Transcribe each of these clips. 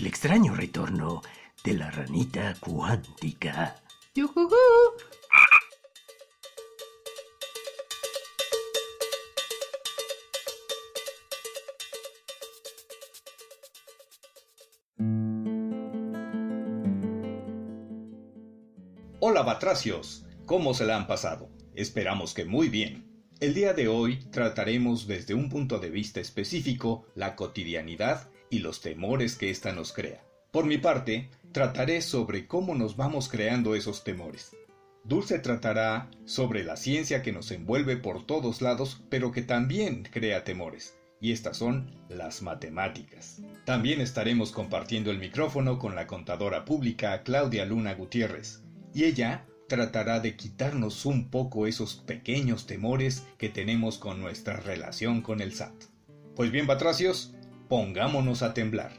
el extraño retorno de la ranita cuántica. ¡Yujujú! Hola batracios, ¿cómo se la han pasado? Esperamos que muy bien. El día de hoy trataremos desde un punto de vista específico la cotidianidad y los temores que ésta nos crea. Por mi parte, trataré sobre cómo nos vamos creando esos temores. Dulce tratará sobre la ciencia que nos envuelve por todos lados, pero que también crea temores, y estas son las matemáticas. También estaremos compartiendo el micrófono con la contadora pública Claudia Luna Gutiérrez, y ella tratará de quitarnos un poco esos pequeños temores que tenemos con nuestra relación con el SAT. Pues bien, batracios, pongámonos a temblar.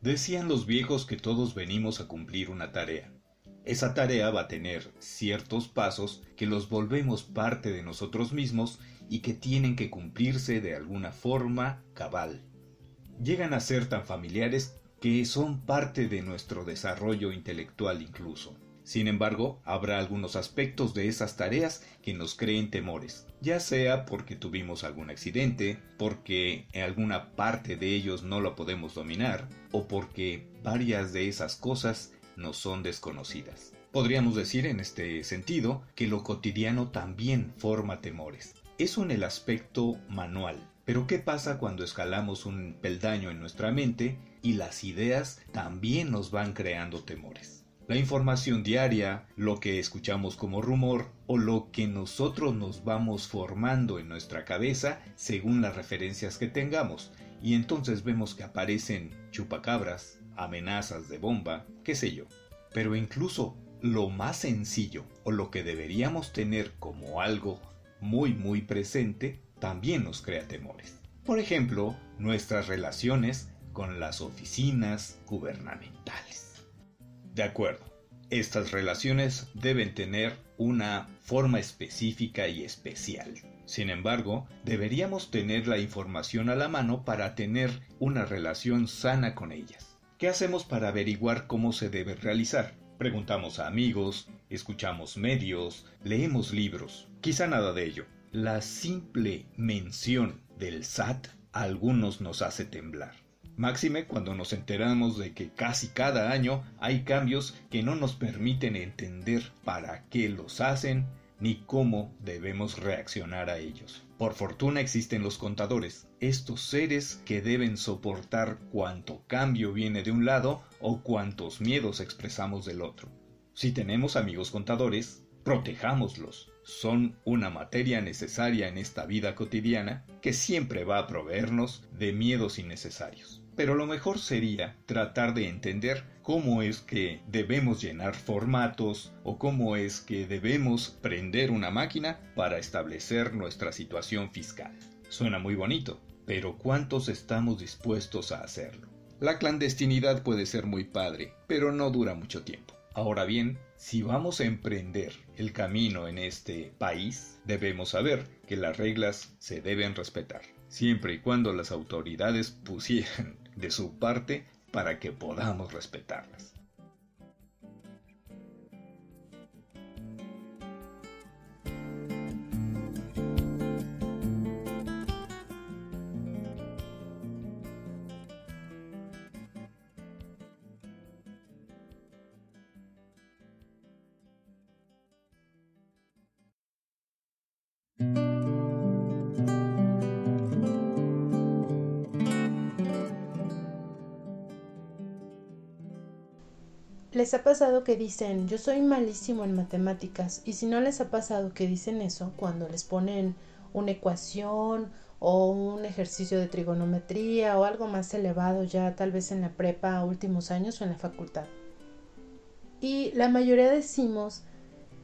Decían los viejos que todos venimos a cumplir una tarea. Esa tarea va a tener ciertos pasos que los volvemos parte de nosotros mismos y que tienen que cumplirse de alguna forma cabal. Llegan a ser tan familiares que son parte de nuestro desarrollo intelectual incluso. Sin embargo, habrá algunos aspectos de esas tareas que nos creen temores, ya sea porque tuvimos algún accidente, porque en alguna parte de ellos no lo podemos dominar, o porque varias de esas cosas nos son desconocidas. Podríamos decir en este sentido que lo cotidiano también forma temores. Eso en el aspecto manual. Pero ¿qué pasa cuando escalamos un peldaño en nuestra mente y las ideas también nos van creando temores? La información diaria, lo que escuchamos como rumor o lo que nosotros nos vamos formando en nuestra cabeza según las referencias que tengamos. Y entonces vemos que aparecen chupacabras, amenazas de bomba, qué sé yo. Pero incluso lo más sencillo o lo que deberíamos tener como algo muy muy presente también nos crea temores. Por ejemplo, nuestras relaciones con las oficinas gubernamentales. De acuerdo, estas relaciones deben tener una forma específica y especial. Sin embargo, deberíamos tener la información a la mano para tener una relación sana con ellas. ¿Qué hacemos para averiguar cómo se debe realizar? Preguntamos a amigos, escuchamos medios, leemos libros. Quizá nada de ello. La simple mención del SAT a algunos nos hace temblar. Máxime cuando nos enteramos de que casi cada año hay cambios que no nos permiten entender para qué los hacen ni cómo debemos reaccionar a ellos. Por fortuna existen los contadores, estos seres que deben soportar cuánto cambio viene de un lado o cuántos miedos expresamos del otro. Si tenemos amigos contadores, protejámoslos. Son una materia necesaria en esta vida cotidiana que siempre va a proveernos de miedos innecesarios. Pero lo mejor sería tratar de entender cómo es que debemos llenar formatos o cómo es que debemos prender una máquina para establecer nuestra situación fiscal. Suena muy bonito, pero ¿cuántos estamos dispuestos a hacerlo? La clandestinidad puede ser muy padre, pero no dura mucho tiempo. Ahora bien, si vamos a emprender el camino en este país, debemos saber que las reglas se deben respetar, siempre y cuando las autoridades pusieran de su parte para que podamos respetarlas. ¿Les ha pasado que dicen yo soy malísimo en matemáticas? Y si no les ha pasado que dicen eso cuando les ponen una ecuación o un ejercicio de trigonometría o algo más elevado ya tal vez en la prepa últimos años o en la facultad. Y la mayoría decimos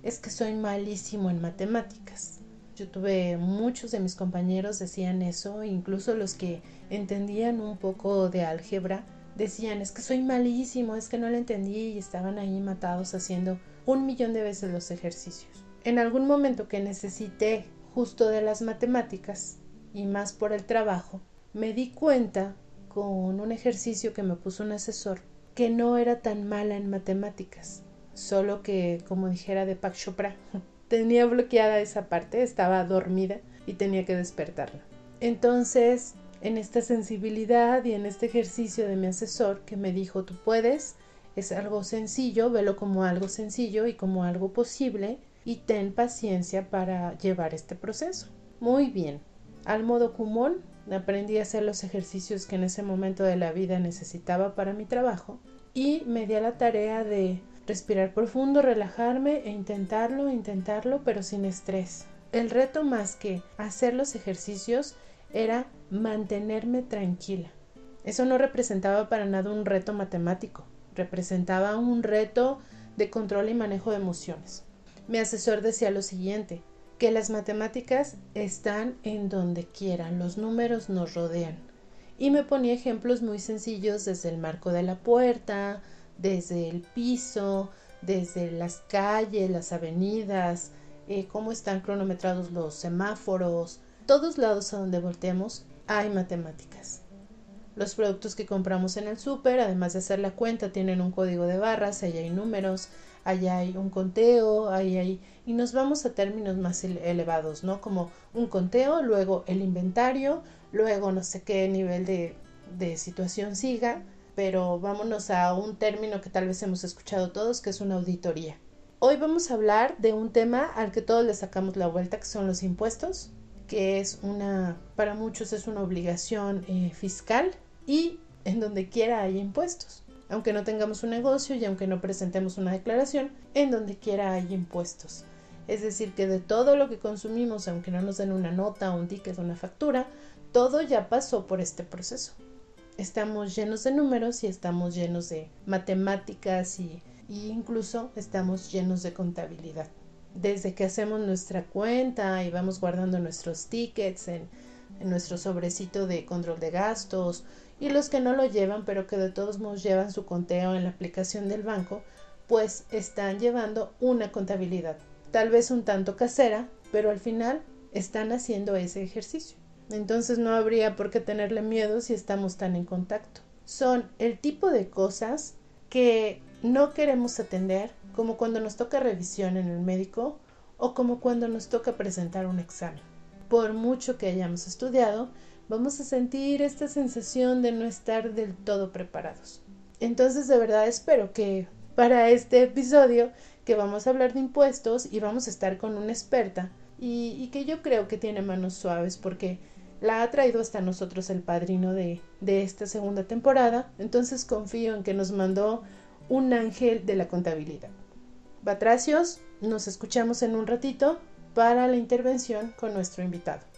es que soy malísimo en matemáticas. Yo tuve muchos de mis compañeros decían eso, incluso los que entendían un poco de álgebra decían es que soy malísimo, es que no lo entendí y estaban ahí matados haciendo un millón de veces los ejercicios. En algún momento que necesité justo de las matemáticas y más por el trabajo, me di cuenta con un ejercicio que me puso un asesor que no era tan mala en matemáticas, solo que, como dijera de Pak Chopra, tenía bloqueada esa parte, estaba dormida y tenía que despertarla. Entonces, en esta sensibilidad y en este ejercicio de mi asesor que me dijo, tú puedes, es algo sencillo, velo como algo sencillo y como algo posible y ten paciencia para llevar este proceso. Muy bien. Al modo común, aprendí a hacer los ejercicios que en ese momento de la vida necesitaba para mi trabajo y me di a la tarea de respirar profundo, relajarme e intentarlo, intentarlo, pero sin estrés. El reto más que hacer los ejercicios era mantenerme tranquila. Eso no representaba para nada un reto matemático, representaba un reto de control y manejo de emociones. Mi asesor decía lo siguiente, que las matemáticas están en donde quieran, los números nos rodean. Y me ponía ejemplos muy sencillos desde el marco de la puerta, desde el piso, desde las calles, las avenidas, eh, cómo están cronometrados los semáforos, todos lados a donde volteemos hay matemáticas. Los productos que compramos en el súper, además de hacer la cuenta, tienen un código de barras, ahí hay números, allá hay un conteo, ahí hay y nos vamos a términos más elevados, ¿no? Como un conteo, luego el inventario, luego no sé qué nivel de, de situación siga, pero vámonos a un término que tal vez hemos escuchado todos, que es una auditoría. Hoy vamos a hablar de un tema al que todos le sacamos la vuelta, que son los impuestos, que es una, para muchos es una obligación eh, fiscal y en donde quiera hay impuestos aunque no tengamos un negocio y aunque no presentemos una declaración, en donde quiera hay impuestos. Es decir, que de todo lo que consumimos, aunque no nos den una nota, un ticket, una factura, todo ya pasó por este proceso. Estamos llenos de números y estamos llenos de matemáticas y, incluso estamos llenos de contabilidad. Desde que hacemos nuestra cuenta y vamos guardando nuestros tickets en, nuestro sobrecito de control de gastos y los que no lo llevan pero que de todos modos llevan su conteo en la aplicación del banco, pues están llevando una contabilidad, tal vez un tanto casera, pero al final están haciendo ese ejercicio. Entonces no habría por qué tenerle miedo si estamos tan en contacto. Son el tipo de cosas que no queremos atender, como cuando nos toca revisión en el médico o como cuando nos toca presentar un examen. Por mucho que hayamos estudiado, vamos a sentir esta sensación de no estar del todo preparados. Entonces de verdad espero que para este episodio que vamos a hablar de impuestos y vamos a estar con una experta y, que yo creo que tiene manos suaves porque la ha traído hasta nosotros el padrino de, de esta segunda temporada, entonces confío en que nos mandó un ángel de la contabilidad. Batracios, nos escuchamos en un ratito para la intervención con nuestro invitado.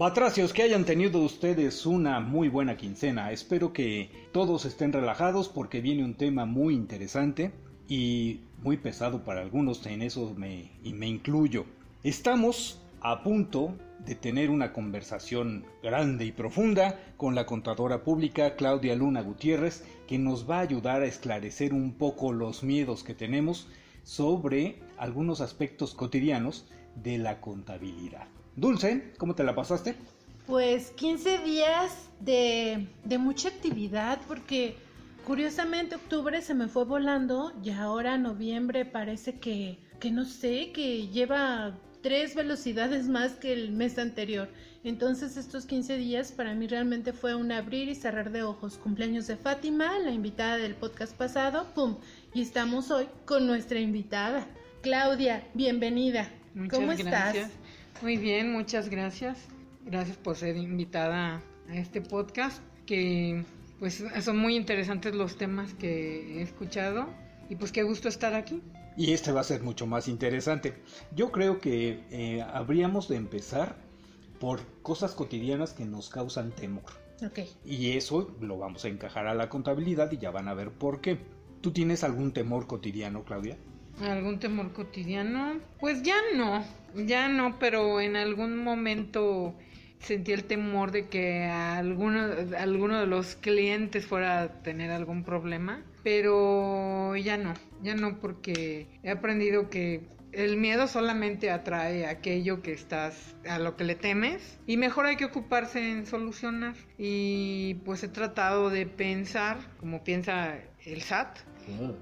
Batracios, que hayan tenido ustedes una muy buena quincena. Espero que todos estén relajados porque viene un tema muy interesante y muy pesado para algunos, en eso me, y me incluyo. Estamos a punto de tener una conversación grande y profunda con la contadora pública Claudia Luna Gutiérrez, que nos va a ayudar a esclarecer un poco los miedos que tenemos sobre algunos aspectos cotidianos de la contabilidad. Dulce, ¿cómo te la pasaste? Pues 15 días de, de mucha actividad porque curiosamente octubre se me fue volando y ahora noviembre parece que, que no sé, que lleva tres velocidades más que el mes anterior. Entonces estos 15 días para mí realmente fue un abrir y cerrar de ojos. Cumpleaños de Fátima, la invitada del podcast pasado, ¡pum! Y estamos hoy con nuestra invitada. Claudia, bienvenida. ¿Cómo estás? Muy bien, muchas gracias. Gracias por ser invitada a este podcast, que pues son muy interesantes los temas que he escuchado y pues qué gusto estar aquí. Y este va a ser mucho más interesante. Yo creo que eh, habríamos de empezar por cosas cotidianas que nos causan temor. Ok. Y eso lo vamos a encajar a la contabilidad y ya van a ver por qué. ¿Tú tienes algún temor cotidiano, Claudia? ¿Algún temor cotidiano? Pues ya no, ya no, pero en algún momento sentí el temor de que alguno, alguno de los clientes fuera a tener algún problema, pero ya no, ya no porque he aprendido que el miedo solamente atrae aquello que estás, a lo que le temes, y mejor hay que ocuparse en solucionar. Y pues he tratado de pensar como piensa el SAT,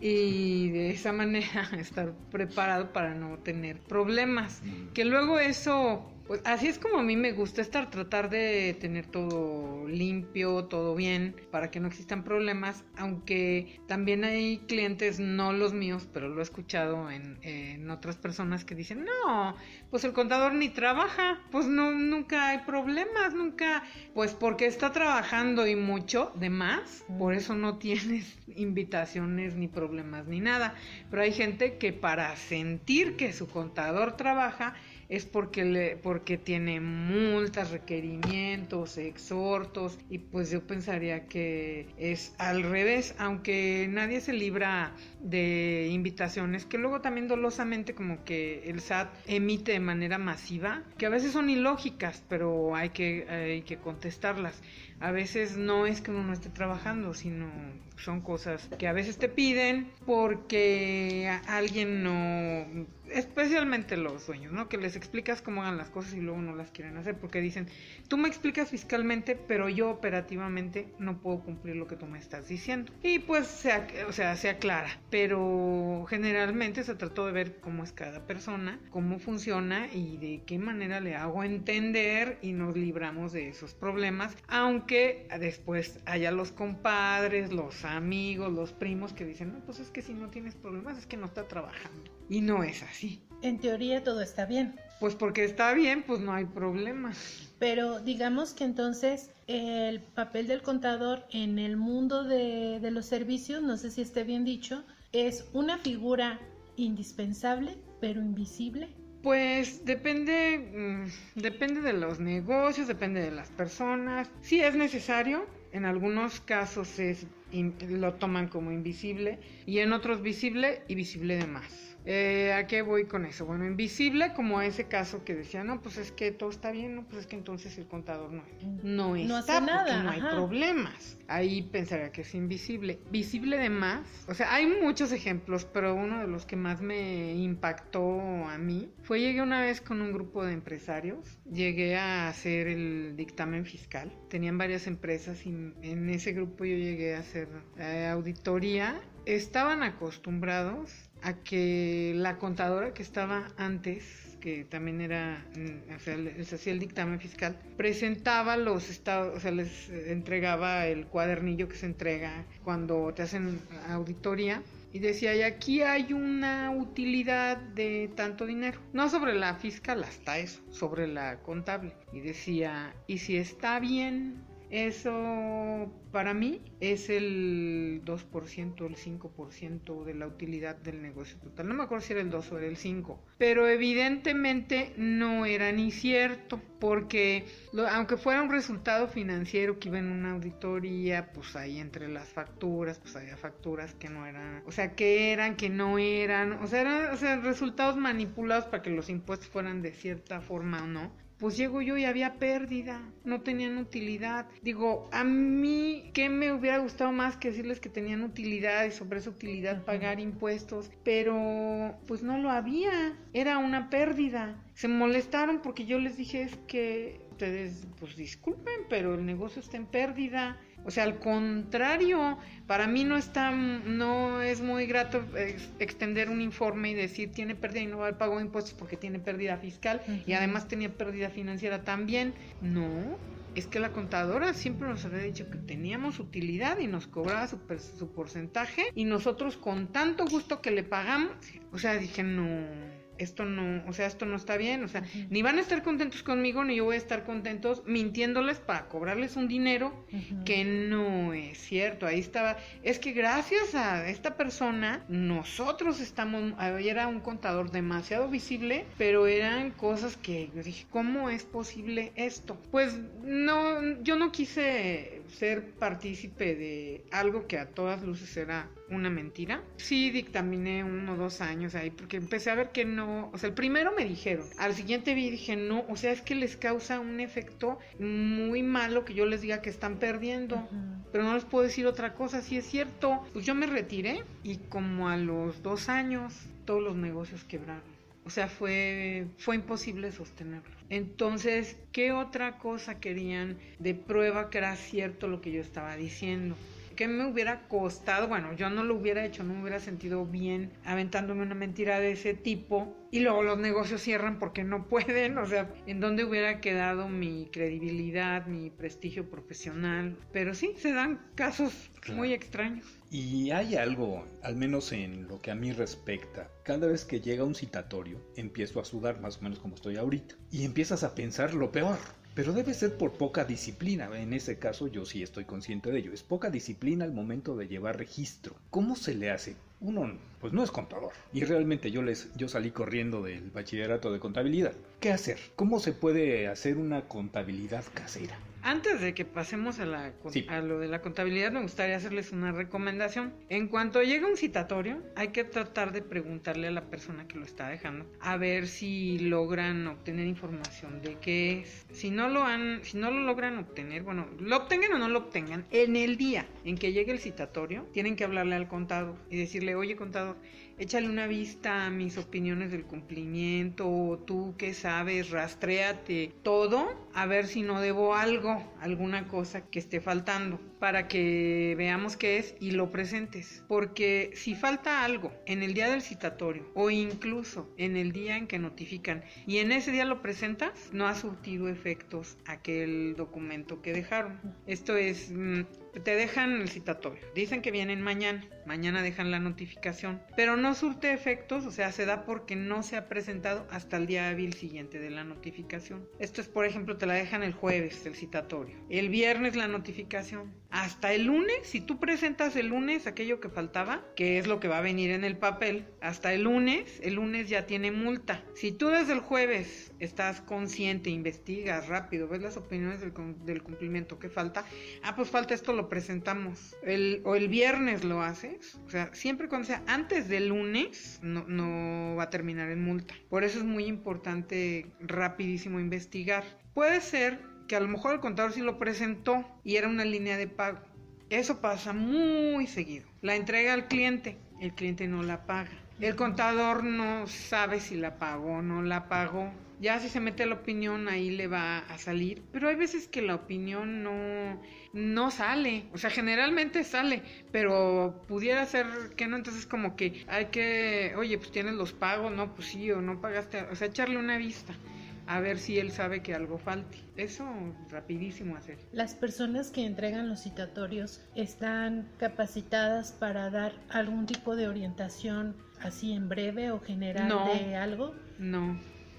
y de esa manera estar preparado para no tener problemas. Que luego eso pues así es como a mí me gusta estar, tratar de tener todo limpio, todo bien, para que no existan problemas, aunque también hay clientes, no los míos, pero lo he escuchado en, en otras personas que dicen, no, pues el contador ni trabaja, pues no, nunca hay problemas, nunca, pues porque está trabajando y mucho de más, por eso no tienes invitaciones ni problemas ni nada, pero hay gente que para sentir que su contador trabaja, es porque, le, porque tiene multas, requerimientos, exhortos y pues yo pensaría que es al revés, aunque nadie se libra de invitaciones que luego también dolosamente como que el SAT emite de manera masiva, que a veces son ilógicas, pero hay que, hay que contestarlas. A veces no es que uno no esté trabajando, sino son cosas que a veces te piden porque alguien no especialmente los dueños, ¿no? Que les explicas cómo hagan las cosas y luego no las quieren hacer porque dicen, tú me explicas fiscalmente, pero yo operativamente no puedo cumplir lo que tú me estás diciendo. Y pues, se, o sea, se aclara, pero generalmente se trató de ver cómo es cada persona, cómo funciona y de qué manera le hago entender y nos libramos de esos problemas, aunque después haya los compadres, los amigos, los primos que dicen, no, pues es que si no tienes problemas es que no está trabajando. Y no es así. En teoría todo está bien. Pues porque está bien, pues no hay problema. Pero digamos que entonces el papel del contador en el mundo de, de los servicios, no sé si esté bien dicho, es una figura indispensable, pero invisible. Pues depende, mm, depende de los negocios, depende de las personas. Sí es necesario, en algunos casos es, lo toman como invisible y en otros visible y visible de más. Eh, ¿A qué voy con eso? Bueno, invisible, como ese caso que decía, no, pues es que todo está bien, no, pues es que entonces el contador no, no, No está, hace nada, porque no hay problemas. Ahí pensaría que es invisible. Visible de más, o sea, hay muchos ejemplos, pero uno de los que más me impactó a mí fue llegué una vez con un grupo de empresarios, llegué a hacer el dictamen fiscal, tenían varias empresas y en ese grupo yo llegué a hacer eh, auditoría. Estaban acostumbrados a que la contadora que estaba antes, que también era, mm, o sea, les hacía el dictamen fiscal, presentaba los estados, o sea, les entregaba el cuadernillo que se entrega cuando te hacen auditoría. Y decía, y aquí hay una utilidad de tanto dinero. No sobre la fiscal, hasta eso, sobre la contable. Y decía, y si está bien, eso para mí es el 2%, el 5% de la utilidad del negocio total. No me acuerdo si era el 2 o era el 5. Pero evidentemente no era ni cierto, porque aunque fuera un resultado financiero que iba en una auditoría, pues ahí entre las facturas, pues había facturas que no eran, o sea, que eran, que no eran, o sea, eran resultados manipulados para que los impuestos fueran de cierta forma o no. Pues llego yo y había pérdida, no tenían utilidad. Digo, a mí, ¿qué me hubiera gustado más que decirles que tenían utilidad y sobre esa utilidad pagar impuestos? Pero, pues no lo había, era una pérdida. Se molestaron porque yo les dije es que ustedes, pues disculpen, pero el negocio está en pérdida. O sea, al contrario, para mí no está, no es muy grato ex- extender un informe y decir tiene pérdida y no va al pago de impuestos porque tiene pérdida fiscal y además tenía pérdida financiera también. No, es que la contadora siempre nos había dicho que teníamos utilidad y nos cobraba su, su porcentaje y nosotros con tanto gusto que le pagamos, o sea, dije no. Esto no, o sea, esto no está bien, o sea, ni van a estar contentos conmigo, ni yo voy a estar contentos mintiéndoles para cobrarles un dinero que no es cierto. Ahí estaba, es que gracias a esta persona, nosotros estamos, era un contador demasiado visible, pero eran cosas que yo dije, ¿cómo es posible esto? Pues no, yo no quise ser partícipe de algo que a todas luces era una mentira. Sí dictaminé uno o dos años ahí porque empecé a ver que no, o sea, el primero me dijeron, al siguiente vi y dije, no, o sea, es que les causa un efecto muy malo que yo les diga que están perdiendo, pero no les puedo decir otra cosa, si es cierto. Pues yo me retiré y como a los dos años todos los negocios quebraron. O sea, fue, fue imposible sostenerlo. Entonces, ¿qué otra cosa querían de prueba que era cierto lo que yo estaba diciendo? ¿Qué me hubiera costado? Bueno, yo no lo hubiera hecho, no me hubiera sentido bien aventándome una mentira de ese tipo y luego los negocios cierran porque no pueden, o sea, ¿en dónde hubiera quedado mi credibilidad, mi prestigio profesional? Pero sí, se dan casos muy extraños. Y hay algo, al menos en lo que a mí respecta, cada vez que llega un citatorio, empiezo a sudar más o menos como estoy ahorita, y empiezas a pensar lo peor pero debe ser por poca disciplina. En ese caso yo sí estoy consciente de ello. Es poca disciplina al momento de llevar registro. ¿Cómo se le hace? Uno pues no es contador. Y realmente yo les yo salí corriendo del bachillerato de contabilidad. ¿Qué hacer? ¿Cómo se puede hacer una contabilidad casera? Antes de que pasemos a, la, a lo de la contabilidad, me gustaría hacerles una recomendación. En cuanto llega un citatorio, hay que tratar de preguntarle a la persona que lo está dejando a ver si logran obtener información de qué es. Si no lo han, si no lo logran obtener, bueno, lo obtengan o no lo obtengan, en el día en que llegue el citatorio, tienen que hablarle al contador y decirle, oye contador, échale una vista a mis opiniones del cumplimiento, tú que sabes, rastréate todo, a ver si no debo algo, alguna cosa que esté faltando, para que veamos qué es y lo presentes. Porque si falta algo en el día del citatorio o incluso en el día en que notifican y en ese día lo presentas, no ha surtido efectos aquel documento que dejaron. Esto es mm, te dejan el citatorio. Dicen que vienen mañana. Mañana dejan la notificación. Pero no surte efectos, o sea, se da porque no se ha presentado hasta el día hábil siguiente de la notificación. Esto es, por ejemplo, te la dejan el jueves, el citatorio. El viernes la notificación. Hasta el lunes, si tú presentas el lunes aquello que faltaba, que es lo que va a venir en el papel, hasta el lunes, el lunes ya tiene multa. Si tú desde el jueves estás consciente, investigas rápido, ves las opiniones del, cumplimiento que falta, ah, pues falta esto, lo presentamos. O el viernes lo haces. O sea, siempre cuando sea antes del lunes, no, no va a terminar en multa. Por eso es muy importante rapidísimo investigar. Puede ser que a lo mejor el contador sí lo presentó y era una línea de pago. Eso pasa muy seguido. La entrega al cliente, el cliente no la paga. El contador no sabe si la pagó o no la pagó. Ya si se mete la opinión ahí le va a salir, pero hay veces que la opinión no, no sale, o sea, generalmente sale, pero pudiera ser que no, entonces como que hay que, oye, pues tienes los pagos, no, pues sí, o no pagaste, o sea, echarle una vista a ver si él sabe que algo falte. Eso rapidísimo hacer. Las personas que entregan los citatorios están capacitadas para dar algún tipo de orientación así en breve o general de algo. No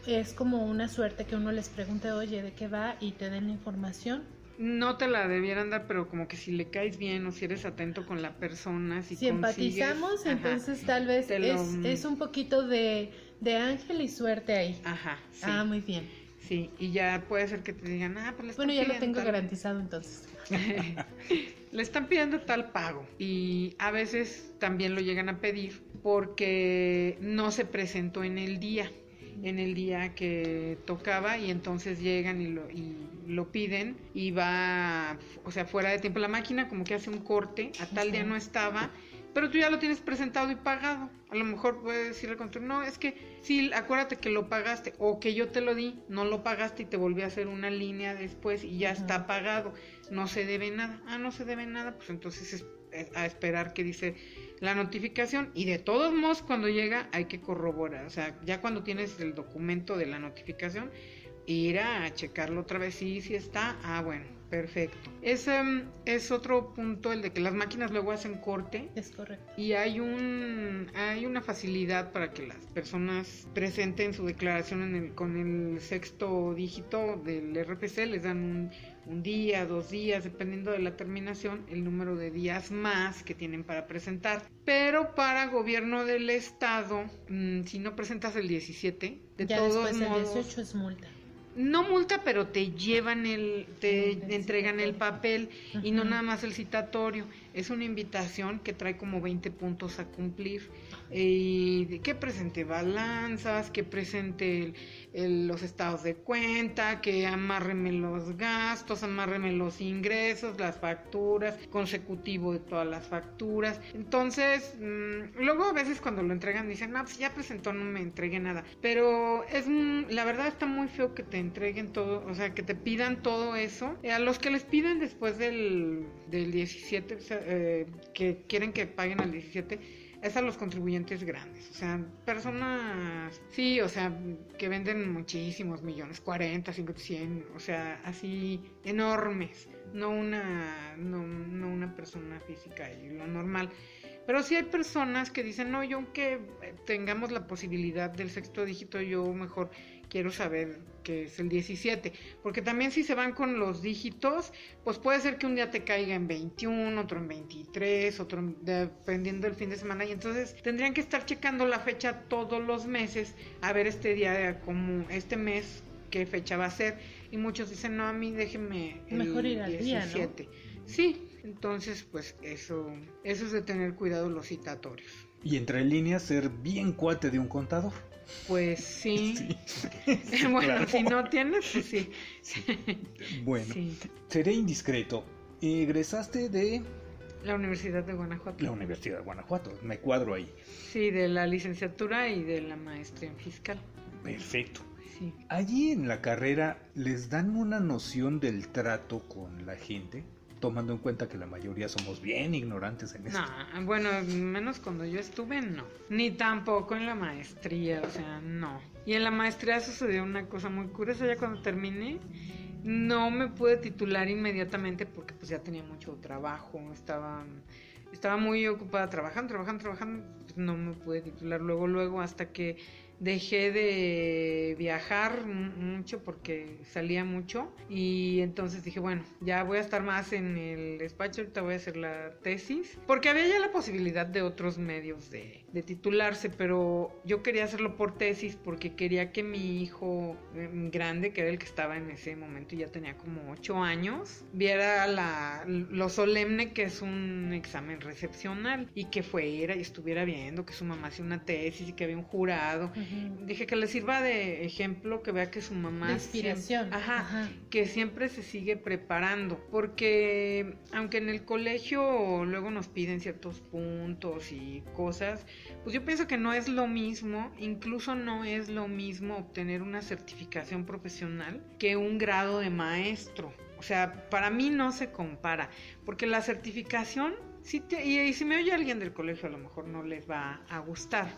es como una suerte que uno les pregunte, oye, ¿de qué va? y te den la información. No te la debieran dar, pero como que si le caes bien o si eres atento con la persona, si, si empatizamos, entonces tal vez es, un poquito de, ángel y suerte ahí. Ajá. Ah, muy bien. Sí, y ya puede ser que te digan, ah, pues le Bueno, ya lo tengo garantizado entonces. le están pidiendo tal pago y a veces también lo llegan a pedir porque no se presentó en el día en el día que tocaba y entonces llegan y lo, y lo piden y va, o sea, fuera de tiempo la máquina como que hace un corte, a tal día no estaba, pero tú ya lo tienes presentado y pagado. A lo mejor puede decir al control, no, es que sí, acuérdate que lo pagaste o que yo te lo di, no lo pagaste y te volví a hacer una línea después y ya está pagado, no se debe nada. Ah, no se debe nada, pues entonces es a esperar que dice la notificación. Y de todos modos cuando llega hay que corroborar, o sea, ya cuando tienes el documento de la notificación, ir a checarlo otra vez, sí, sí está, ah, bueno, perfecto. Ese mm, es otro punto, el de que las máquinas luego hacen corte Es correcto. y hay un hay una facilidad para que las personas presenten su declaración en el, con el sexto dígito del RFC, les dan un, un día, dos días, dependiendo de la terminación, el número de días más que tienen para presentar. Pero para gobierno del estado, mm, si no presentas el 17, de ya todos después el modos, 18 es multa. No multa, pero te llevan el, te entregan el papel y no nada más el citatorio. Es una invitación que trae como 20 puntos a cumplir. Y que presente balanzas, que presente el- el- los estados de cuenta, que amárreme los gastos, amárreme los ingresos, las facturas, consecutivo de todas las facturas. Entonces, mm, luego a veces cuando lo entregan dicen, no, pues ya presentó, no me entregue nada. Pero es la verdad está muy feo que te entreguen todo, o sea, que te pidan todo eso. Eh, a los que les piden después del, del 17, o sea, eh, que quieren que paguen al 17, es a los contribuyentes grandes, o sea, personas, sí, o sea, que venden muchísimos millones, 40, 50, 100, o sea, así enormes, no una, no, no una persona física y lo normal. Pero sí hay personas que dicen, no, yo aunque tengamos la posibilidad del sexto dígito, yo mejor quiero saber que es el 17. Porque también si se van con los dígitos, pues puede ser que un día te caiga en 21, otro en 23, otro en- dependiendo del fin de semana. Y entonces tendrían que estar checando la fecha todos los meses, a ver este día, como este mes, qué fecha va a ser. Y muchos dicen, no, a mí déjenme el Mejor ir al día, ¿no? 17. Sí, entonces pues eso, eso es de tener cuidado los citatorios. Y entre líneas ser bien cuate de un contador. Pues sí. Sí, bueno, claro. si no tienes, pues sí. Bueno, Sí. seré indiscreto. Egresaste de La Universidad de Guanajuato. la Universidad de Guanajuato. Me cuadro ahí. Sí, de la licenciatura y de la maestría en fiscal. Perfecto. Sí. Allí en la carrera les dan una noción del trato con la gente, tomando en cuenta que la mayoría somos bien ignorantes en esto. No, bueno, menos cuando yo estuve, no. Ni tampoco en la maestría, o sea, no. Y en la maestría sucedió una cosa muy curiosa, ya cuando terminé, no me pude titular inmediatamente porque pues ya tenía mucho trabajo, estaba, estaba muy ocupada trabajando, trabajando, trabajando, pues, no me pude titular luego, luego, hasta que dejé de viajar mu- mucho porque salía mucho y entonces dije, bueno, ya voy a estar más en el despacho, ahorita voy a hacer la tesis, porque había ya la posibilidad de otros medios de, de titularse, pero yo quería hacerlo por tesis porque quería que mi hijo eh, grande, que era el que estaba en ese momento, ya tenía como ocho años, viera la, lo solemne que es un examen recepcional y que fuera y estuviera viendo que su mamá hacía una tesis y que había un jurado Dije que le sirva de ejemplo, que vea que su mamá... De inspiración. siempre- ajá, Ajá. que siempre se sigue preparando, porque aunque en el colegio luego nos piden ciertos puntos y cosas, pues yo pienso que no es lo mismo, incluso no es lo mismo obtener una certificación profesional que un grado de maestro. O sea, para mí no se compara, porque la certificación, sí te- y, y si me oye alguien del colegio a lo mejor no les va a gustar,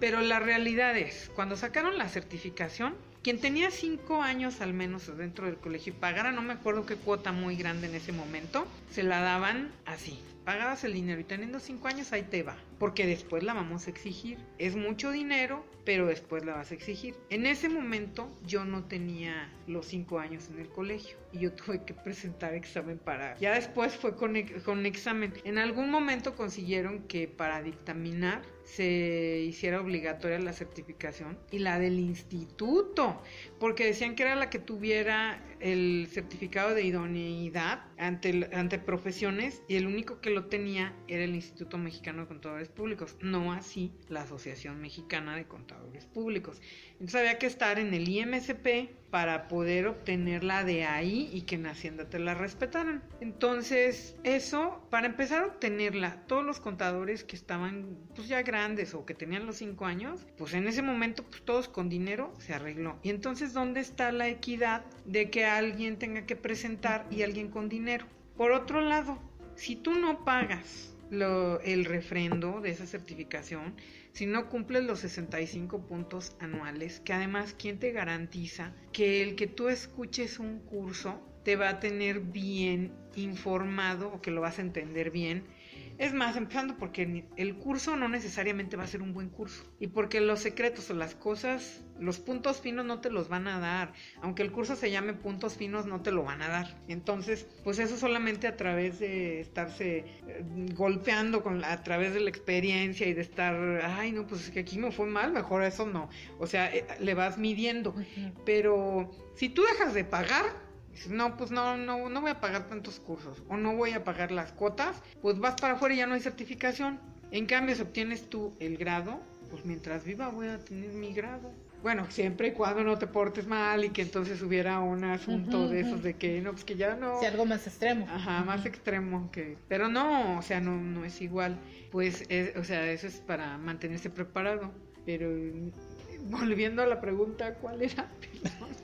pero la realidad es, cuando sacaron la certificación, quien tenía cinco años al menos dentro del colegio y pagara, no me acuerdo qué cuota muy grande en ese momento, se la daban así. Pagabas el dinero y teniendo cinco años ahí te va, porque después la vamos a exigir. Es mucho dinero, pero después la vas a exigir. En ese momento yo no tenía los cinco años en el colegio y yo tuve que presentar examen para... Ya después fue con, con examen. En algún momento consiguieron que para dictaminar se hiciera obligatoria la certificación y la del instituto, porque decían que era la que tuviera el certificado de idoneidad ante, ante profesiones y el único que lo tenía era el Instituto Mexicano de Contadores Públicos, no así la Asociación Mexicana de Contadores Públicos. Entonces había que estar en el IMSP para poder obtenerla de ahí y que en Hacienda te la respetaran. Entonces, eso, para empezar a obtenerla, todos los contadores que estaban pues ya grandes o que tenían los cinco años, pues en ese momento pues todos con dinero se arregló. Y entonces, ¿dónde está la equidad de que alguien tenga que presentar y alguien con dinero? Por otro lado, si tú no pagas lo- el refrendo de esa certificación, si no cumples los 65 puntos anuales, que además, ¿quién te garantiza que el que tú escuches un curso te va a tener bien informado o que lo vas a entender bien es más, empezando porque el curso no necesariamente va a ser un buen curso. Y porque los secretos o las cosas, los puntos finos no te los van a dar. Aunque el curso se llame puntos finos, no te lo van a dar. Entonces, pues eso solamente a través de estarse eh, golpeando con a través de la experiencia y de estar, ay, no, pues es que aquí me fue mal, mejor eso no. O sea, eh, le vas midiendo. Pero si tú dejas de pagar, no, pues no, no, no voy a pagar tantos cursos o no voy a pagar las cuotas, pues vas para afuera y ya no hay certificación. En cambio, si obtienes tú el grado, pues mientras viva voy a tener mi grado. Bueno, siempre y cuando no te portes mal y que entonces hubiera un asunto de esos de que no, pues que ya no. Si algo más extremo. Ajá, más extremo que. Pero no, o sea, no, no es igual. Pues, o sea, eso es para mantenerse preparado. Pero volviendo a la pregunta, ¿cuál era?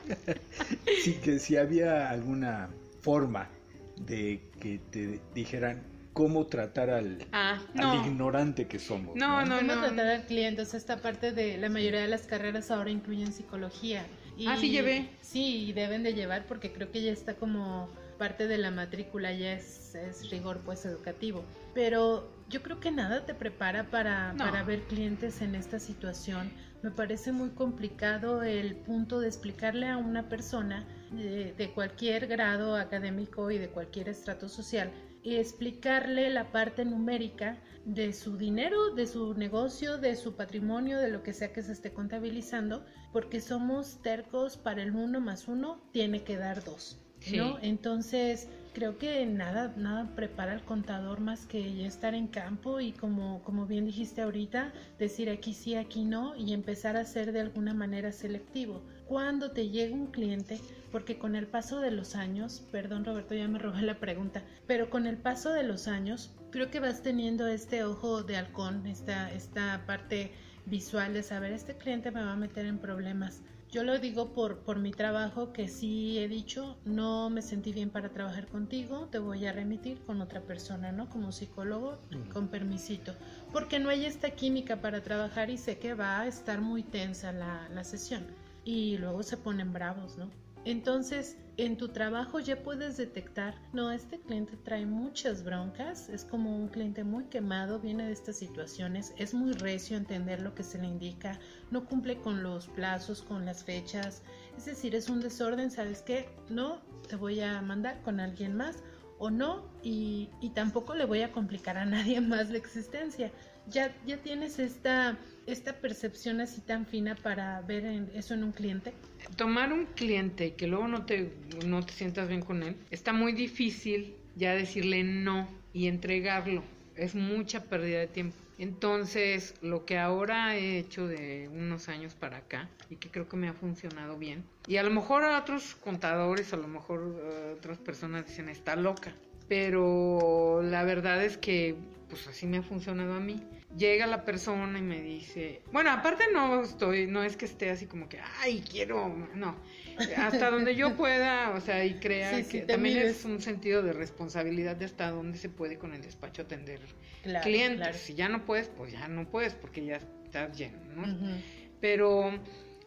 sí, que si había alguna forma de que te dijeran cómo tratar al, ah, ignorante que somos. No, no, no. Cómo tratar al cliente. O sea, esta parte de la mayoría de las carreras ahora incluyen psicología. Y, ah, sí llevé. Sí, deben de llevar porque creo que ya está como parte de la matrícula, ya es, es rigor pues educativo. Pero yo creo que nada te prepara para, para ver clientes en esta situación me parece muy complicado el punto de explicarle a una persona de, cualquier grado académico y de cualquier estrato social y explicarle la parte numérica de su dinero, de su negocio, de su patrimonio, de lo que sea que se esté contabilizando, porque somos tercos para el uno más uno tiene que dar dos. ¿no? Entonces, creo que nada, nada prepara al contador más que ya estar en campo y como, como bien dijiste ahorita, decir aquí sí, aquí no y empezar a ser de alguna manera selectivo. Cuando te llega un cliente, porque con el paso de los años, perdón Roberto, ya me robé la pregunta, pero con el paso de los años, creo que vas teniendo este ojo de halcón, esta, esta parte visual de saber, este cliente me va a meter en problemas yo lo digo por, por mi trabajo que sí he dicho, no me sentí bien para trabajar contigo, te voy a remitir con otra persona, ¿no? Como psicólogo, con permisito. Porque no hay esta química para trabajar y sé que va a estar muy tensa la, la sesión. Y luego se ponen bravos, ¿no? Entonces, en tu trabajo ya puedes detectar, no, este cliente trae muchas broncas, es como un cliente muy quemado, viene de estas situaciones, es muy recio entender lo que se le indica, no cumple con los plazos, con las fechas, es decir, es un desorden, ¿sabes qué? No, te voy a mandar con alguien más o no, y, y tampoco le voy a complicar a nadie más la existencia. Ya, ya tienes esta esta percepción así tan fina para ver eso en un cliente? Tomar un cliente que luego no te, no te sientas bien con él, está muy difícil ya decirle no y entregarlo. Es mucha pérdida de tiempo. Entonces, lo que ahora he hecho de unos años para acá y que creo que me ha funcionado bien, y a lo mejor a otros contadores, a lo mejor eh, otras personas dicen está loca, pero la verdad es que pues así me ha funcionado a mí llega la persona y me dice, bueno, aparte no estoy, no es que esté así como que, ay, quiero, no, hasta donde yo pueda, o sea, y crea que también es un sentido de responsabilidad de hasta dónde se puede con el despacho atender clientes. Si ya no puedes, pues ya no puedes porque ya estás lleno, ¿no? Pero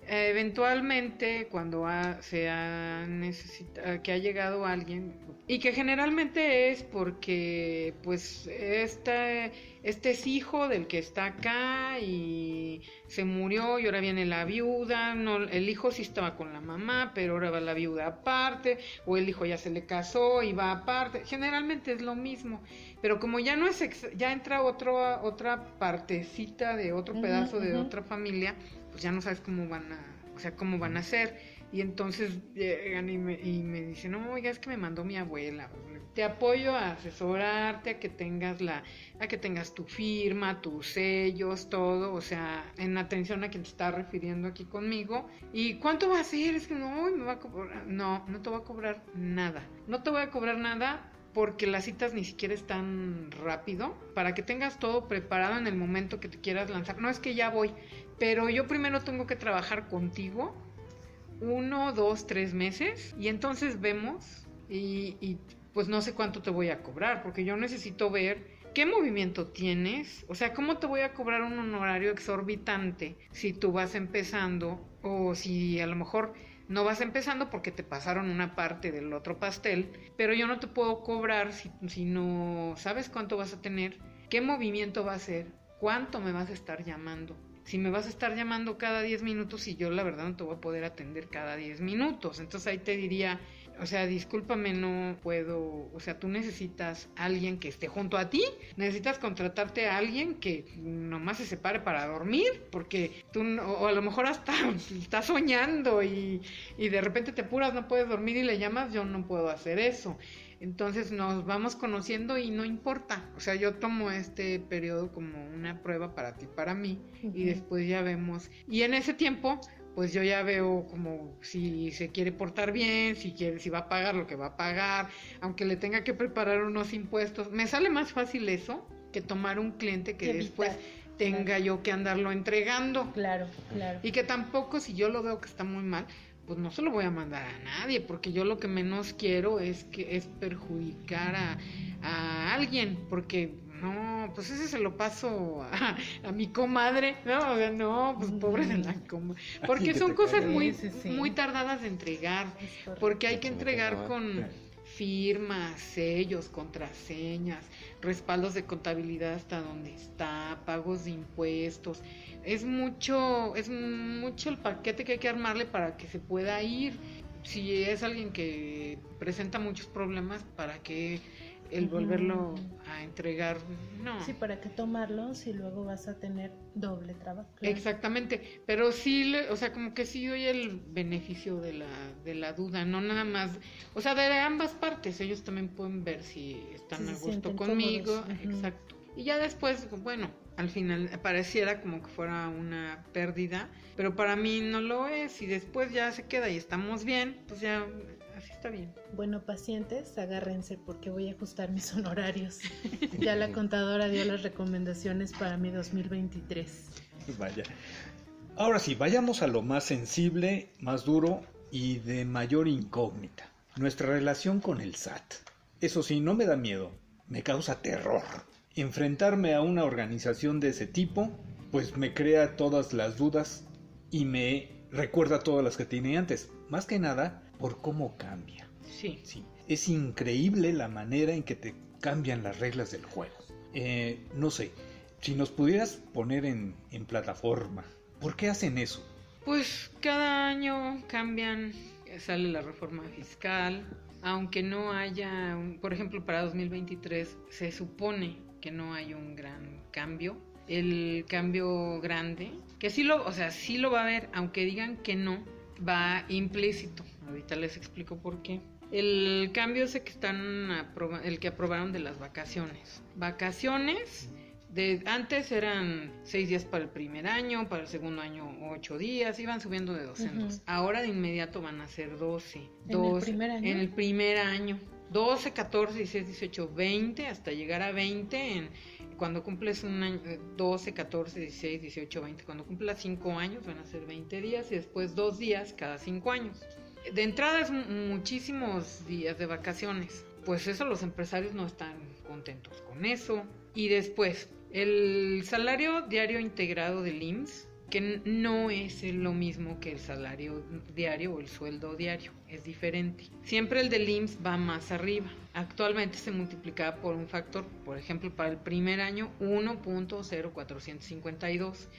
eventualmente cuando se ha necesitado que ha llegado alguien y que generalmente es porque pues este este es hijo del que está acá y se murió y ahora viene la viuda no el hijo sí estaba con la mamá pero ahora va la viuda aparte o el hijo ya se le casó y va aparte. Generalmente es lo mismo pero como ya no es ya entra otro otra partecita de otro pedazo de otra familia pues ya no sabes cómo van a, o sea, cómo van a ser. Y entonces llegan y me, y me dicen, no, oiga, es que me mandó mi abuela. Te apoyo a asesorarte, a que tengas la, a que tengas tu firma, tus sellos, todo, o sea, en atención a quien te está refiriendo aquí conmigo. ¿Y cuánto va a ser? Es que no, me va a cobrar. No, no te voy a cobrar nada. No te voy a cobrar nada porque las citas ni siquiera están rápido, para que tengas todo preparado en el momento que te quieras lanzar. No es que ya voy, pero yo primero tengo que trabajar contigo uno, dos, tres meses y entonces vemos y, pues no sé cuánto te voy a cobrar, porque yo necesito ver qué movimiento tienes, o sea, cómo te voy a cobrar un honorario exorbitante si tú vas empezando o si a lo mejor no vas empezando porque te pasaron una parte del otro pastel, pero yo no te puedo cobrar si, si no sabes cuánto vas a tener, qué movimiento va a ser, cuánto me vas a estar llamando. Si me vas a estar llamando cada 10 minutos y yo la verdad no te voy a poder atender cada 10 minutos, entonces ahí te diría, o sea, discúlpame, no puedo, o sea, tú necesitas alguien que esté junto a ti, necesitas contratarte a alguien que nomás se separe para dormir, porque tú, o a lo mejor hasta estás soñando y, y de repente te apuras, no puedes dormir y le llamas, yo no puedo hacer eso. Entonces nos vamos conociendo y no importa. O sea, yo tomo este periodo como una prueba para ti, para mí, y después ya vemos. Y en ese tiempo, pues yo ya veo como si se quiere portar bien, si quiere, si va a pagar lo que va a pagar, aunque le tenga que preparar unos impuestos. Me sale más fácil eso que tomar un cliente que después tenga yo que andarlo entregando. Claro, claro. Y que tampoco, si yo lo veo que está muy mal, pues no se lo voy a mandar a nadie, porque yo lo que menos quiero es que es perjudicar a, a alguien, porque no, pues ese se lo paso a, mi comadre, no, o sea, no, pues pobre de la comadre, porque son cosas muy, muy tardadas de entregar, porque hay que entregar con firmas, sellos, contraseñas, respaldos de contabilidad hasta donde está, pagos de impuestos, es mucho, es mucho el paquete que hay que armarle para que se pueda ir. Si es alguien que presenta muchos problemas, para que el volverlo a entregar, no. Sí, para que tomarlos y luego vas a tener doble trabajo. Exactamente, pero sí, o sea, como que sí doy el beneficio de la, de la duda, no nada más, o sea, de ambas partes, ellos también pueden ver si están a gusto conmigo, exacto. Y ya después, bueno, al final pareciera como que fuera una pérdida, pero para mí no lo es y después ya se queda y estamos bien, pues ya así está bien. Bueno, pacientes, agárrense porque voy a ajustar mis honorarios. ya la contadora dio las recomendaciones para mi 2023. Vaya. Ahora sí, vayamos a lo más sensible, más duro y de mayor incógnita. Nuestra relación con el SAT. Eso sí, no me da miedo, me causa terror. Enfrentarme a una organización de ese tipo, pues me crea todas las dudas y me recuerda todas las que tenía antes. Más que nada, por cómo cambia. Sí. sí. Es increíble la manera en que te cambian las reglas del juego. Eh, no sé, si nos pudieras poner en, en plataforma, ¿por qué hacen eso? Pues cada año cambian, sale la reforma fiscal, aunque no haya, por ejemplo, para 2023 se supone que no hay un gran cambio. El cambio grande, que sí lo, o sea, sí lo va a haber, aunque digan que no, va implícito. Ahorita les explico por qué. El cambio es el que están el que aprobaron de las vacaciones. Vacaciones de antes eran seis días para el primer año, para el segundo año ocho días, iban subiendo de dos en dos. Ahora de inmediato van a ser doce. ¿En el primer año? En el primer año. 12, 14, 16, 18, 20, hasta llegar a 20 en, cuando cumples un año, 12, 14, 16, 18, 20, cuando cumplas 5 años van a ser 20 días y después 2 días cada 5 años. De entrada es muchísimos días de vacaciones, pues eso los empresarios no están contentos con eso. Y después, el salario diario integrado del IMSS que no es lo mismo que el salario diario o el sueldo diario, es diferente. Siempre el del IMSS va más arriba. Actualmente se multiplica por un factor, por ejemplo, para el primer año 1.0452.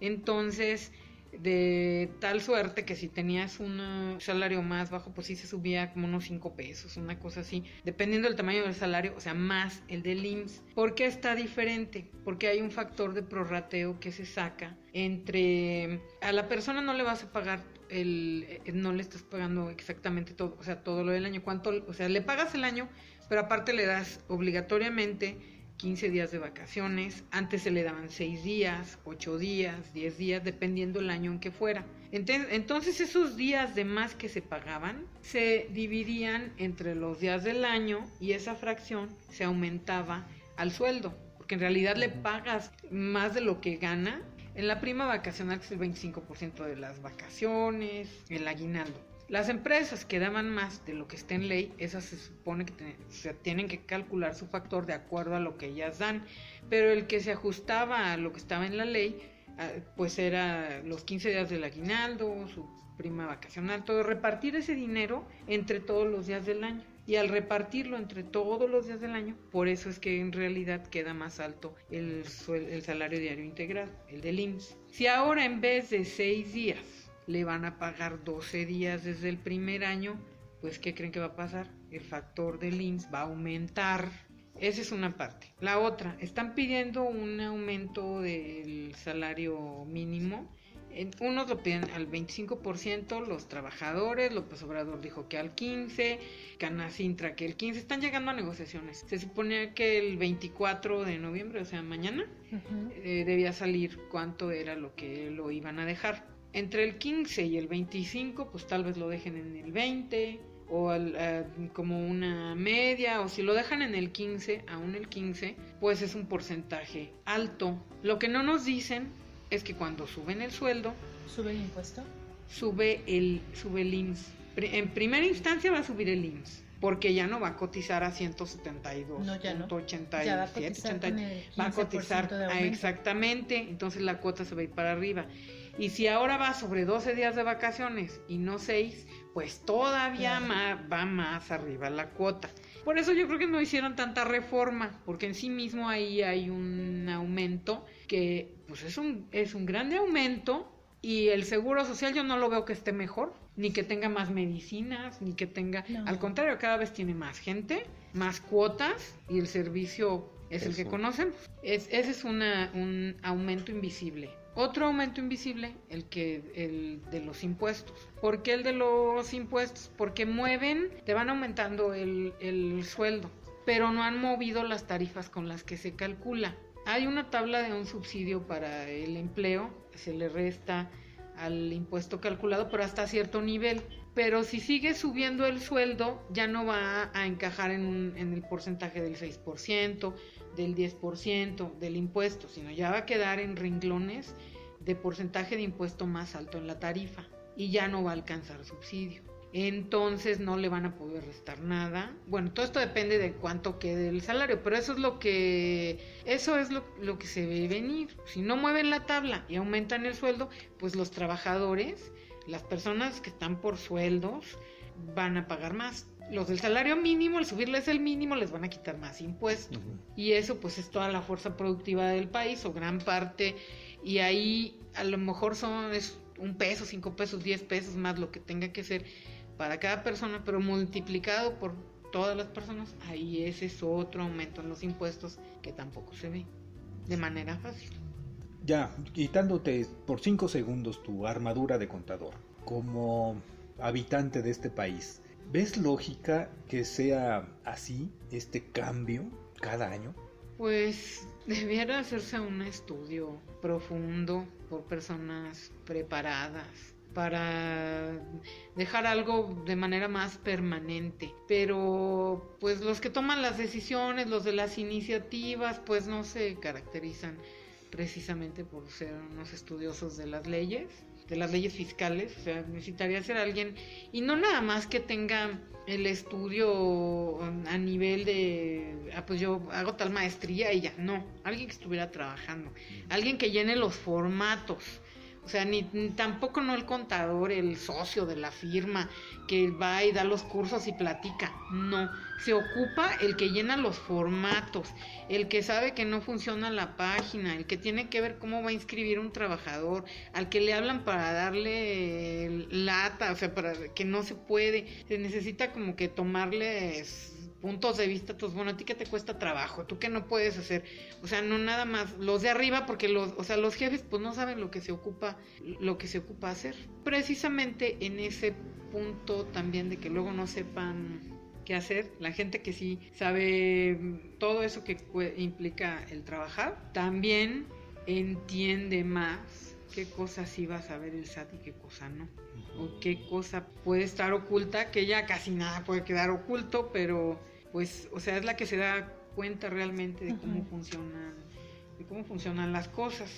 Entonces, de tal suerte que si tenías un salario más bajo, pues sí se subía como unos 5 pesos, una cosa así, dependiendo del tamaño del salario, o sea, más el del IMSS. ¿Por qué está diferente? Porque hay un factor de prorrateo que se saca entre a la persona no le vas a pagar el eh, no le estás pagando exactamente todo, o sea, todo lo del año, cuánto, o sea, le pagas el año, pero aparte le das obligatoriamente 15 días de vacaciones, antes se le daban 6 días, 8 días, 10 días, dependiendo el año en que fuera. Entonces esos días de más que se pagaban se dividían entre los días del año y esa fracción se aumentaba al sueldo, porque en realidad le pagas más de lo que gana. En la prima vacacional, que es el 25% de las vacaciones, el aguinaldo. Las empresas que daban más de lo que está en ley, esas se supone que se tienen que calcular su factor de acuerdo a lo que ellas dan, pero el que se ajustaba a lo que estaba en la ley, ah, pues era los 15 días del aguinaldo, su prima vacacional, todo, repartir ese dinero entre todos los días del año. Y al repartirlo entre todos los días del año, por eso es que en realidad queda más alto el, salario diario integral, el del IMSS. Si ahora en vez de 6 días le van a pagar 12 días desde el primer año, pues ¿qué creen que va a pasar? El factor del IMSS va a aumentar. Esa es una parte. La otra, están pidiendo un aumento del salario mínimo unos lo piden al 25%, los trabajadores, López Obrador dijo que al 15%, Canacintra que el 15%, están llegando a negociaciones. Se suponía que el 24 de noviembre, o sea, mañana, eh, debía salir cuánto era lo que lo iban a dejar. Entre el 15 y el 25, pues tal vez lo dejen en el 20 o como una media, o si lo dejan en el 15, aún el 15, pues es un porcentaje alto. Lo que no nos dicen es que cuando suben el sueldo... ¿Sube el impuesto? Sube el, sube el IMSS. En primera instancia va a subir el IMSS porque ya no va a cotizar a 172, no, ya no. ya va a cotizar, va a cotizar exactamente, entonces la cuota se va a ir para arriba. Y si ahora va sobre 12 días de vacaciones y no 6, pues todavía va más arriba la cuota. Por eso yo creo que no hicieron tanta reforma, porque en sí mismo ahí hay un aumento que pues es un, es un grande aumento y el seguro social yo no lo veo que esté mejor, ni que tenga más medicinas, ni que tenga, al contrario, cada vez tiene más gente, más cuotas y el servicio es el que conocen. Es, ese es una, un aumento invisible. Otro aumento invisible, el que el de los impuestos. ¿Por qué el de los impuestos? Porque mueven, te van aumentando el, el sueldo, pero no han movido las tarifas con las que se calcula. Hay una tabla de un subsidio para el empleo, se le resta al impuesto calculado, pero hasta cierto nivel. Pero si sigue subiendo el sueldo, ya no va a encajar en, en el porcentaje del 6%, del 10% del impuesto, sino ya va a quedar en renglones de porcentaje de impuesto más alto en la tarifa y ya no va a alcanzar subsidio. Entonces no le van a poder restar nada. Bueno, todo esto depende de cuánto quede el salario, pero eso es lo que eso es lo, lo que se ve venir. Si no mueven la tabla y aumentan el sueldo, pues los trabajadores, las personas que están por sueldos, van a pagar más los del salario mínimo, al subirles el mínimo, les van a quitar más impuestos. Y eso pues es toda la fuerza productiva del país o gran parte. Y ahí a lo mejor son es un peso, cinco pesos, diez pesos más lo que tenga que ser para cada persona, pero multiplicado por todas las personas, ahí ese es otro aumento en los impuestos que tampoco se ve de manera fácil. Ya, quitándote por cinco segundos tu armadura de contador, como habitante de este país, ¿Ves lógica que sea así este cambio cada año? Pues debiera hacerse un estudio profundo por personas preparadas para dejar algo de manera más permanente. Pero pues los que toman las decisiones, los de las iniciativas, pues no se caracterizan precisamente por ser unos estudiosos de las leyes de las leyes fiscales, o sea, necesitaría ser alguien, y no nada más que tenga el estudio a nivel de, ah, pues yo hago tal maestría y ya, no, alguien que estuviera trabajando, alguien que llene los formatos, o sea, ni, tampoco no el contador, el socio de la firma que va y da los cursos y platica. No, se ocupa el que llena los formatos, el que sabe que no funciona la página, el que tiene que ver cómo va a inscribir un trabajador, al que le hablan para darle lata, o sea, para que no se puede. Se necesita como que tomarles puntos de vista, pues bueno, a ti que te cuesta trabajo, tú que no puedes hacer, o sea, no nada más los de arriba, porque los, o sea, los jefes pues no saben lo que se ocupa, lo que se ocupa hacer. Precisamente en ese punto también de que luego no sepan qué hacer, la gente que sí sabe todo eso que implica el trabajar, también entiende más qué cosas sí va a saber el SAT y qué cosa no. O qué cosa puede estar oculta, que ya casi nada puede quedar oculto, pero pues, o sea, es la que se da cuenta realmente de cómo funcionan, de cómo funcionan las cosas.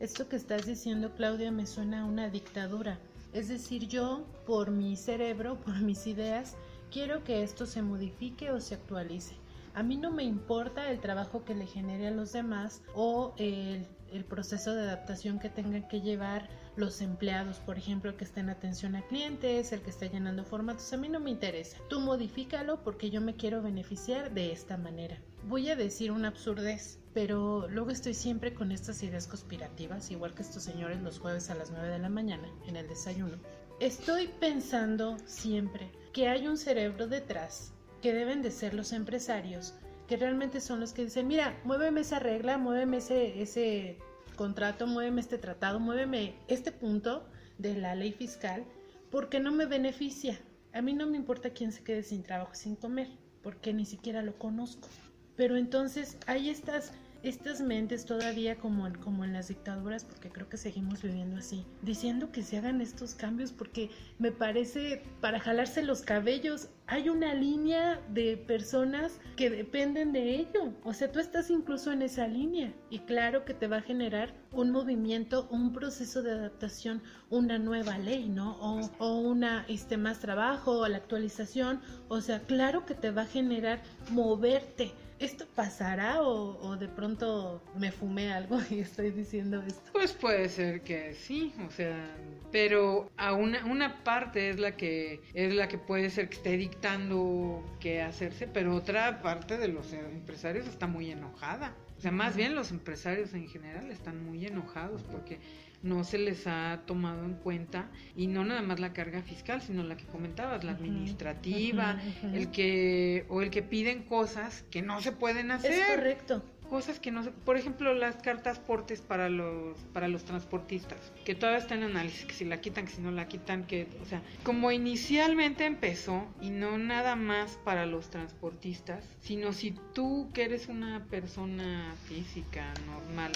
Esto que estás diciendo, Claudia, me suena a una dictadura. Es decir, yo, por mi cerebro, por mis ideas, quiero que esto se modifique o se actualice. A mí no me importa el trabajo que le genere a los demás o el el proceso de adaptación que tengan que llevar los empleados, por ejemplo, que esté en atención a clientes, el que esté llenando formatos, a mí no me interesa. Tú modifícalo porque yo me quiero beneficiar de esta manera. Voy a decir una absurdez, pero luego estoy siempre con estas ideas conspirativas, igual que estos señores los jueves a las 9 de la mañana en el desayuno. Estoy pensando siempre que hay un cerebro detrás, que deben de ser los empresarios, que realmente son los que dicen, mira, muéveme esa regla, muéveme ese, ese contrato, muéveme este tratado, muéveme este punto de la ley fiscal, porque no me beneficia. A mí no me importa quién se quede sin trabajo, sin comer, porque ni siquiera lo conozco. Pero entonces hay estas estas mentes todavía como en, como en las dictaduras, porque creo que seguimos viviendo así, diciendo que se hagan estos cambios porque me parece para jalarse los cabellos hay una línea de personas que dependen de ello. O sea, tú estás incluso en esa línea y claro que te va a generar un movimiento, un proceso de adaptación, una nueva ley, ¿no? O, o una, este, más trabajo, o la actualización. O sea, claro que te va a generar moverte ¿Esto pasará o, de pronto me fumé algo y estoy diciendo esto? Pues puede ser que sí, o sea, pero a una, una parte es la que es la que puede ser que esté dictando qué hacerse, pero otra parte de los empresarios está muy enojada. O sea, más bien los empresarios en general están muy enojados porque no se les ha tomado en cuenta y no nada más la carga fiscal, sino la que comentabas, la administrativa, el que o el que piden cosas que no se pueden hacer. Es correcto cosas que no sé, por ejemplo, las cartas portes para los para los transportistas, que todavía está en análisis, que si la quitan, que si no la quitan, que, o sea, como inicialmente empezó y no nada más para los transportistas, sino si tú que eres una persona física normal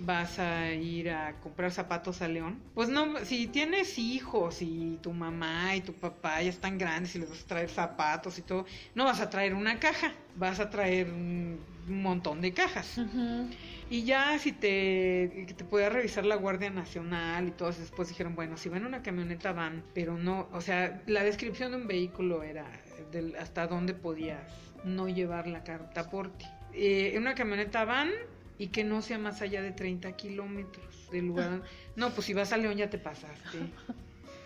vas a ir a comprar zapatos a León, pues no, si tienes hijos y tu mamá y tu papá ya están grandes y les vas a traer zapatos y todo, no vas a traer una caja, vas a traer un montón de cajas. Y ya si te, te podía revisar la Guardia Nacional y todos después dijeron, bueno, si van una camioneta van, pero no, o sea, la descripción de un vehículo era del, hasta dónde podías no llevar la carta aporte. Eh, en una camioneta van y que no sea más allá de 30 kilómetros del lugar. No, pues si vas a León ya te pasaste.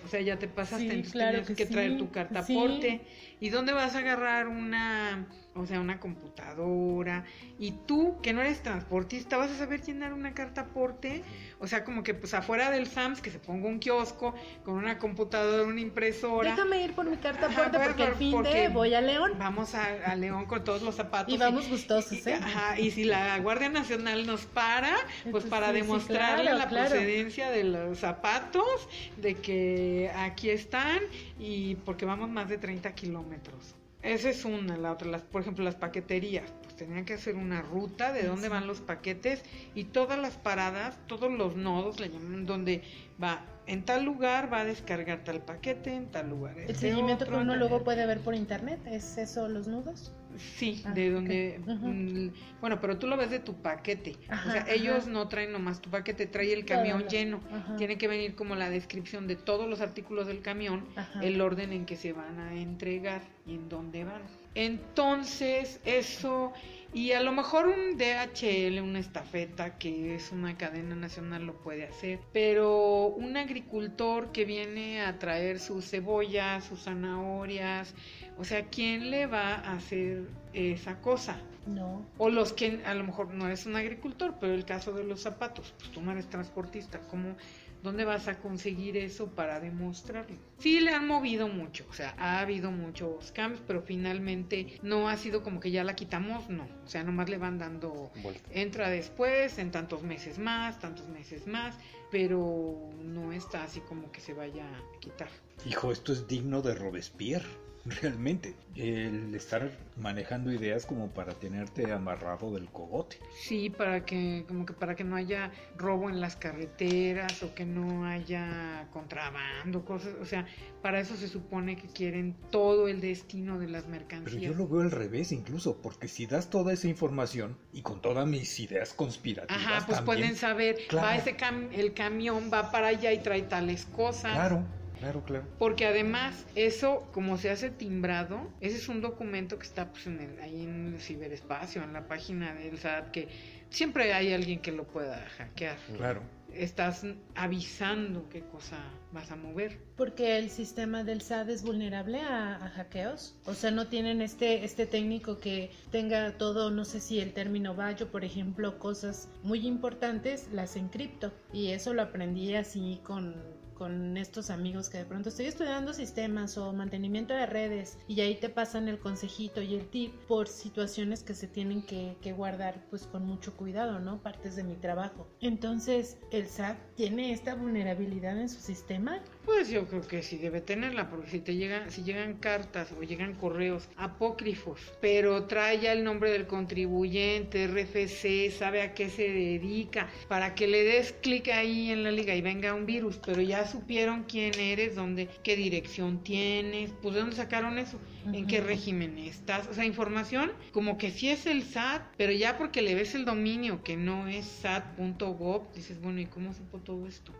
O sea, ya te pasaste, entonces tienes que, traer tu carta aporte. ¿Y dónde vas a agarrar una o sea, una computadora, y tú, que no eres transportista, vas a saber llenar una carta aporte, o sea, como que pues afuera del SAMS, que se ponga un kiosco con una computadora, una impresora. Déjame ir por mi carta aporte porque el fin de voy a León. Vamos a, León con todos los zapatos. Y vamos gustosos, ¿eh? Ajá, y si la Guardia Nacional nos para, pues para demostrarle la procedencia de los zapatos, de que aquí están, y porque vamos más de 30 kilómetros. Esa es una, la otra, las, por ejemplo, las paqueterías, pues tenían que hacer una ruta de dónde van los paquetes y todas las paradas, todos los nodos, le llaman, donde va en tal lugar va a descargar tal paquete, en tal lugar. El seguimiento que uno luego puede ver por internet, ¿es eso los nudos? Sí, ah, de donde... Mm, bueno, pero tú lo ves de tu paquete. o sea, ellos no traen nomás tu paquete, trae el camión lleno. Tiene que venir como la descripción de todos los artículos del camión, el orden en que se van a entregar y en dónde van. Entonces, eso y a lo mejor un DHL, una estafeta, que es una cadena nacional, lo puede hacer. Pero un agricultor que viene a traer sus cebollas, sus zanahorias, o sea, ¿quién le va a hacer esa cosa? No. O los que a lo mejor no eres un agricultor, pero el caso de los zapatos, pues tú no eres transportista, ¿cómo? ¿Dónde vas a conseguir eso para demostrarlo? Sí, le han movido mucho, o sea, ha habido muchos cambios, pero finalmente no ha sido como que ya la quitamos, no. O sea, nomás le van dando, entra después, en tantos meses más, tantos meses más, pero no está así como que se vaya a quitar. Hijo, esto es digno de Robespierre. Realmente. El estar manejando ideas como para tenerte amarrado del cogote. Sí, para que, como que para que no haya robo en las carreteras o que no haya contrabando, cosas, o sea, para eso se supone que quieren todo el destino de las mercancías. Pero yo lo veo al revés incluso, porque si das toda esa información y con todas mis ideas conspirativas. Ajá, pues pueden saber, va ese el camión va para allá y trae tales cosas. Claro Claro, claro. Porque además, eso, como se hace timbrado, ese es un documento que está pues, en el, ahí en el ciberespacio, en la página del SAT, que siempre hay alguien que lo pueda hackear. Claro. Estás avisando qué cosa vas a mover. Porque el sistema del SAT es vulnerable a, a hackeos. O sea, no tienen este, este técnico que tenga todo, no sé si el término vallo, por ejemplo, cosas muy importantes, las encripto. Y eso lo aprendí así con con estos amigos que de pronto estoy estudiando sistemas o mantenimiento de redes y ahí te pasan el consejito y el tip por situaciones que se tienen que, guardar pues con mucho cuidado, ¿no? Partes de mi trabajo. Entonces, ¿el SAT tiene esta vulnerabilidad en su sistema? Pues yo creo que sí debe tenerla, porque si te llegan, si llegan cartas o llegan correos apócrifos, pero trae ya el nombre del contribuyente, RFC, sabe a qué se dedica, para que le des clic ahí en la liga y venga un virus, pero ya supieron quién eres, dónde, qué dirección tienes, pues de dónde sacaron eso, en qué régimen estás, o sea, información como que sí es el SAT, pero ya porque le ves el dominio que no es sat.gov, dices, bueno, ¿y cómo supo todo esto?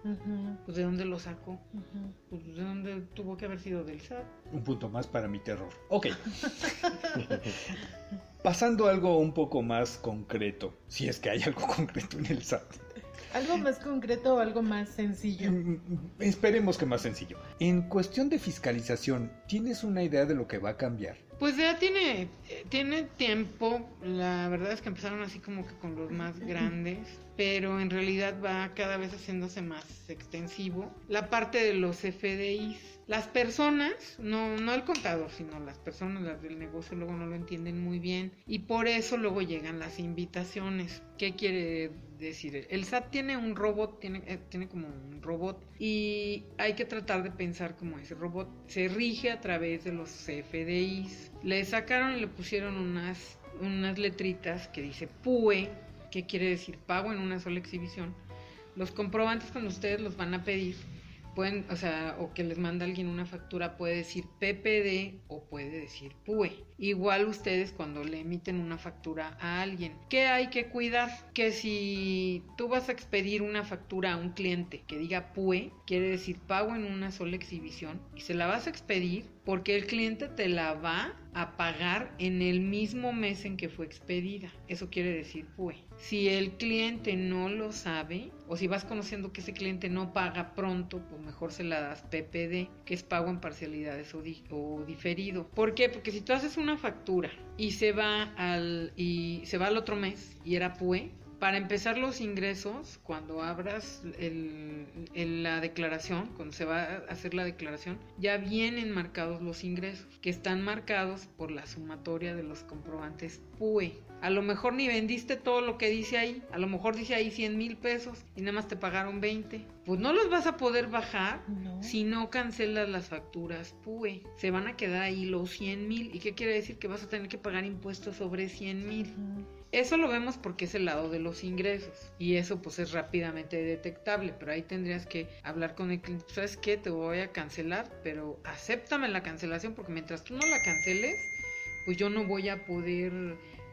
Pues de dónde lo sacó, pues de dónde tuvo que haber sido del SAT. Un punto más para mi terror. Ok. Pasando a algo un poco más concreto, si es que hay algo concreto en el SAT. Algo más concreto o algo más sencillo. Mm, Esperemos que más sencillo. En cuestión de fiscalización, ¿tienes una idea de lo que va a cambiar? Pues ya tiene, eh, tiene tiempo, la verdad es que empezaron así como que con los más grandes, pero en realidad va cada vez haciéndose más extensivo. La parte de los FDIs, las personas, no, no el contador, sino las personas, las del negocio luego no lo entienden muy bien y por eso luego llegan las invitaciones. ¿Qué quiere decir? El SAT tiene un robot, tiene, eh, tiene como un robot y hay que tratar de pensar como ese robot se rige a través de los CFDIs. Le sacaron y le pusieron unas, unas letritas que dice PUE, que quiere decir pago en una sola exhibición. Los comprobantes cuando ustedes los van a pedir, pueden, o sea, o que les manda alguien una factura, puede decir PPD o puede decir PUE. Igual ustedes cuando le emiten una factura a alguien, ¿qué hay que cuidar? Que si tú vas a expedir una factura a un cliente que diga PUE, quiere decir pago en una sola exhibición, y se la vas a expedir porque el cliente te la va a pagar en el mismo mes en que fue expedida. Eso quiere decir PUE. Si el cliente no lo sabe, o si vas conociendo que ese cliente no paga pronto, pues mejor se la das PPD, que es pago en parcialidades o, di- o diferido. ¿Por qué? Porque si tú haces una factura y se va al y se va al otro mes y era PUE, para empezar los ingresos, cuando abras el- el- la declaración, cuando se va a hacer la declaración, ya vienen marcados los ingresos, que están marcados por la sumatoria de los comprobantes PUE. A lo mejor ni vendiste todo lo que dice ahí, a lo mejor dice ahí 100 mil pesos y nada más te pagaron 20. Pues no los vas a poder bajar No. si no cancelas las facturas PUE. Se van a quedar ahí los 100 mil. ¿Y qué quiere decir? Que vas a tener que pagar impuestos sobre 100 mil. Eso lo vemos porque es el lado de los ingresos y eso pues es rápidamente detectable, pero ahí tendrías que hablar con el cliente, ¿sabes qué? Te voy a cancelar, pero acéptame la cancelación porque mientras tú no la canceles, pues yo no voy a poder,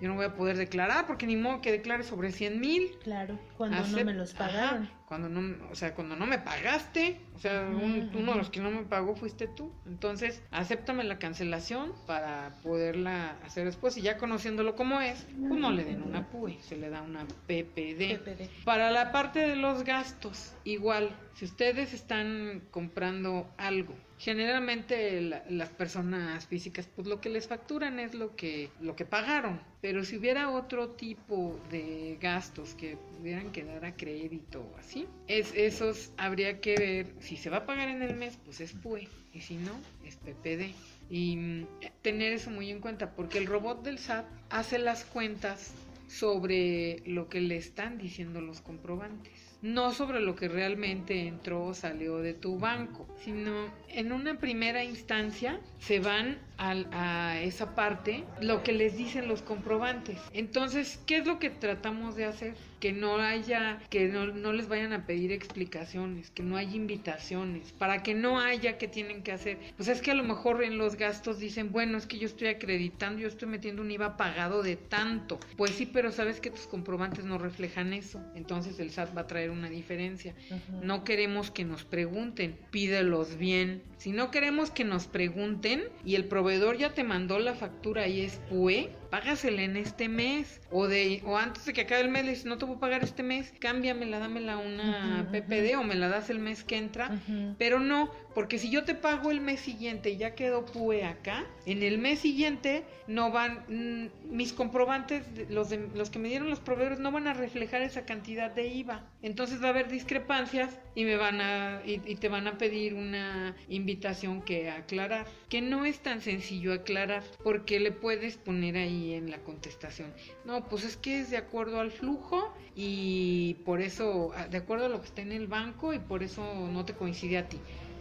yo no voy a poder declarar porque ni modo que declare sobre 100 mil. Claro, cuando no me los pagaron. Ajá, cuando no, o sea, cuando no me pagaste, o sea, un- uno de los que no me pagó fuiste tú. Entonces, acéptame la cancelación para poderla hacer después. Y ya conociéndolo como es, pues no le den una PUE, se le da una PPD. PPD. Para la parte de los gastos, igual, si ustedes están comprando algo, generalmente la- las personas físicas, pues lo que les facturan es lo que, lo que pagaron. Pero si hubiera otro tipo de gastos que pudieran quedar a crédito o así, es, esos habría que ver si se va a pagar en el mes, pues es PUE, y si no, es PPD. Y mm, tener eso muy en cuenta, porque el robot del SAT hace las cuentas sobre lo que le están diciendo los comprobantes. No sobre lo que realmente entró o salió de tu banco, sino en una primera instancia se van a, esa parte lo que les dicen los comprobantes. Entonces, ¿qué es lo que tratamos de hacer? Que no haya, que no, no les vayan a pedir explicaciones, que no haya invitaciones, para que no haya que tienen que hacer. Pues es que a lo mejor en los gastos dicen, bueno, es que yo estoy acreditando, yo estoy metiendo un IVA pagado de tanto. Pues sí, pero sabes que tus comprobantes no reflejan eso. Entonces el SAT va a traer una diferencia. No queremos que nos pregunten, pídelos bien. Si no queremos que nos pregunten y el proveedor ya te mandó la factura y es PUE, págasela en este mes. O de o antes de que acabe el mes, le dices, no te voy a pagar este mes, cámbiamela, dámela una PPD o me la das el mes que entra. Pero no, porque si yo te pago el mes siguiente y ya quedó PUE acá, en el mes siguiente no van, mm, mis comprobantes, los, de, los que me dieron los proveedores, no van a reflejar esa cantidad de IVA. Entonces va a haber discrepancias y me van a, y, y te van a pedir una invitación que aclarar. Que no es tan sencillo aclarar, porque le puedes poner ahí en la contestación. No, pues es que es de acuerdo al flujo y por eso, de acuerdo a lo que está en el banco y por eso no te coincide a ti.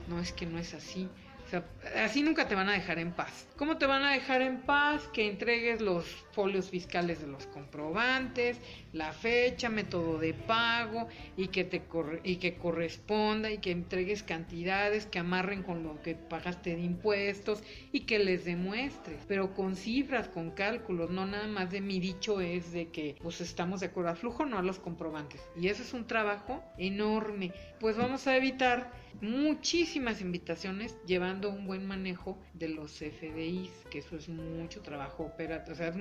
No, es que no es así. O sea, así nunca te van a dejar en paz. ¿Cómo te van a dejar en paz? Que entregues los folios fiscales de los comprobantes, la fecha, método de pago y que te y que corresponda y que entregues cantidades que amarren con lo que pagaste de impuestos y que les demuestres, pero con cifras, con cálculos, no nada más de mi dicho es de que pues estamos de acuerdo al flujo, no a los comprobantes. Y eso es un trabajo enorme. Pues vamos a evitar muchísimas invitaciones llevando un buen manejo de los FDIs, que eso es mucho trabajo operativo. O sea,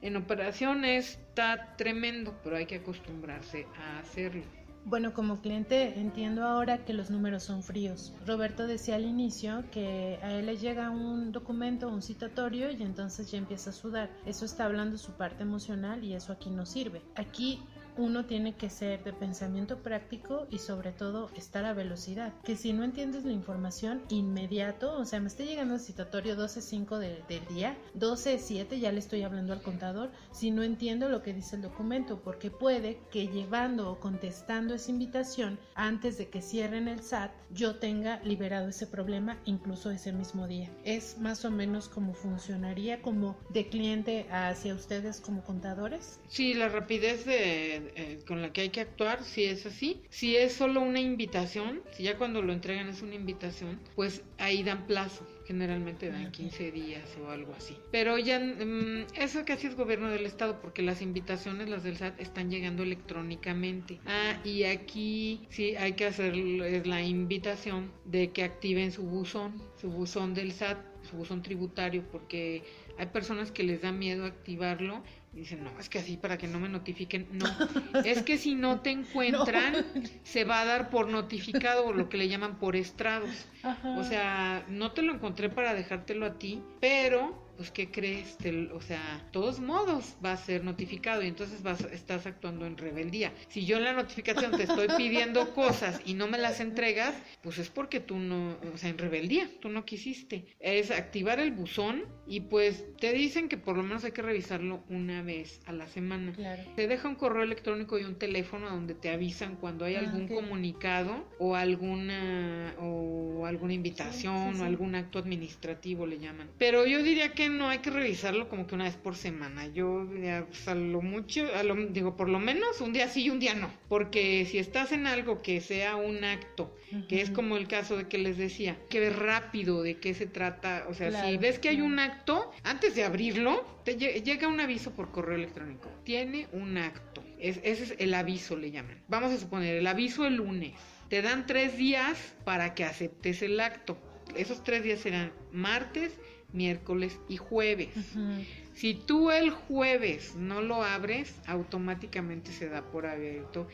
en operación está tremendo, pero hay que acostumbrarse a hacerlo. Bueno, como cliente entiendo ahora que los números son fríos. Roberto decía al inicio que a él le llega un documento, un citatorio y entonces ya empieza a sudar. Eso está hablando su parte emocional y eso aquí no sirve. Aquí uno tiene que ser de pensamiento práctico y sobre todo estar a velocidad. Que si no entiendes la información inmediato, o sea, me está llegando el citatorio 12.5 del día, 12.7 ya le estoy hablando al contador, si no entiendo lo que dice el documento, porque puede que llevando o contestando esa invitación antes de que cierren el SAT, yo tenga liberado ese problema incluso ese mismo día. Es más o menos como funcionaría como de cliente hacia ustedes como contadores. Sí, la rapidez de eh, con la que hay que actuar, si es así. Si es solo una invitación, si ya cuando lo entregan es una invitación, pues ahí dan plazo. Generalmente dan 15 días o algo así. Pero ya, mm, eso casi es gobierno del Estado, porque las invitaciones, las del SAT, están llegando electrónicamente. Ah, y aquí sí hay que hacer la invitación de que activen su buzón, su buzón del SAT, su buzón tributario, porque hay personas que les da miedo activarlo dicen, no, es que así para que no me notifiquen. No, es que si no te encuentran, se va a dar por notificado, o lo que le llaman por estrados. O sea, no te lo encontré para dejártelo a ti, pero pues ¿qué crees? o sea, todos modos va a ser notificado y entonces vas, estás actuando en rebeldía. Si yo en la notificación te estoy pidiendo cosas y no me las entregas, pues es porque tú no, o sea, en rebeldía, tú no quisiste. Es activar el buzón y pues te dicen que por lo menos hay que revisarlo una vez a la semana. Te deja un correo electrónico y un teléfono donde te avisan cuando hay ah, algún comunicado o alguna o alguna invitación o algún acto administrativo le llaman. Pero yo diría que no hay que revisarlo como que una vez por semana. Yo, pues, a lo mucho, a lo, digo, por lo menos un día sí y un día no. Porque si estás en algo que sea un acto, que es como el caso de que les decía, que ves rápido de qué se trata. O sea, si ves que hay un acto, antes de abrirlo, te llega un aviso por correo electrónico. Tiene un acto. ese es el aviso, le llaman. Vamos a suponer, el aviso el lunes. Te dan tres días para que aceptes el acto. Esos tres días serán martes, miércoles y jueves. Si tú el jueves no lo abres, automáticamente se da por abierto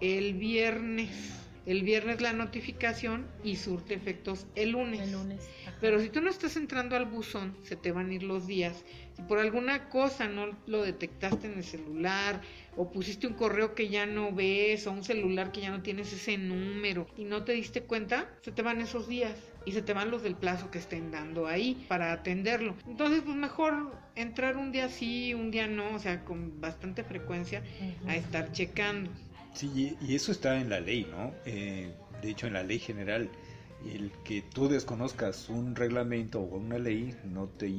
el viernes. El viernes la notificación y surte efectos el lunes. El lunes. Pero si tú no estás entrando al buzón, se te van a ir los días. Si por alguna cosa no lo detectaste en el celular o pusiste un correo que ya no ves o un celular que ya no tienes ese número y no te diste cuenta, se te van esos días y se te van los del plazo que estén dando ahí para atenderlo. Entonces, pues mejor entrar un día sí, un día no, o sea, con bastante frecuencia a estar checando. Sí, y eso está en la ley, ¿no? Eh, de hecho, en la ley general el que tú desconozcas un reglamento o una ley no te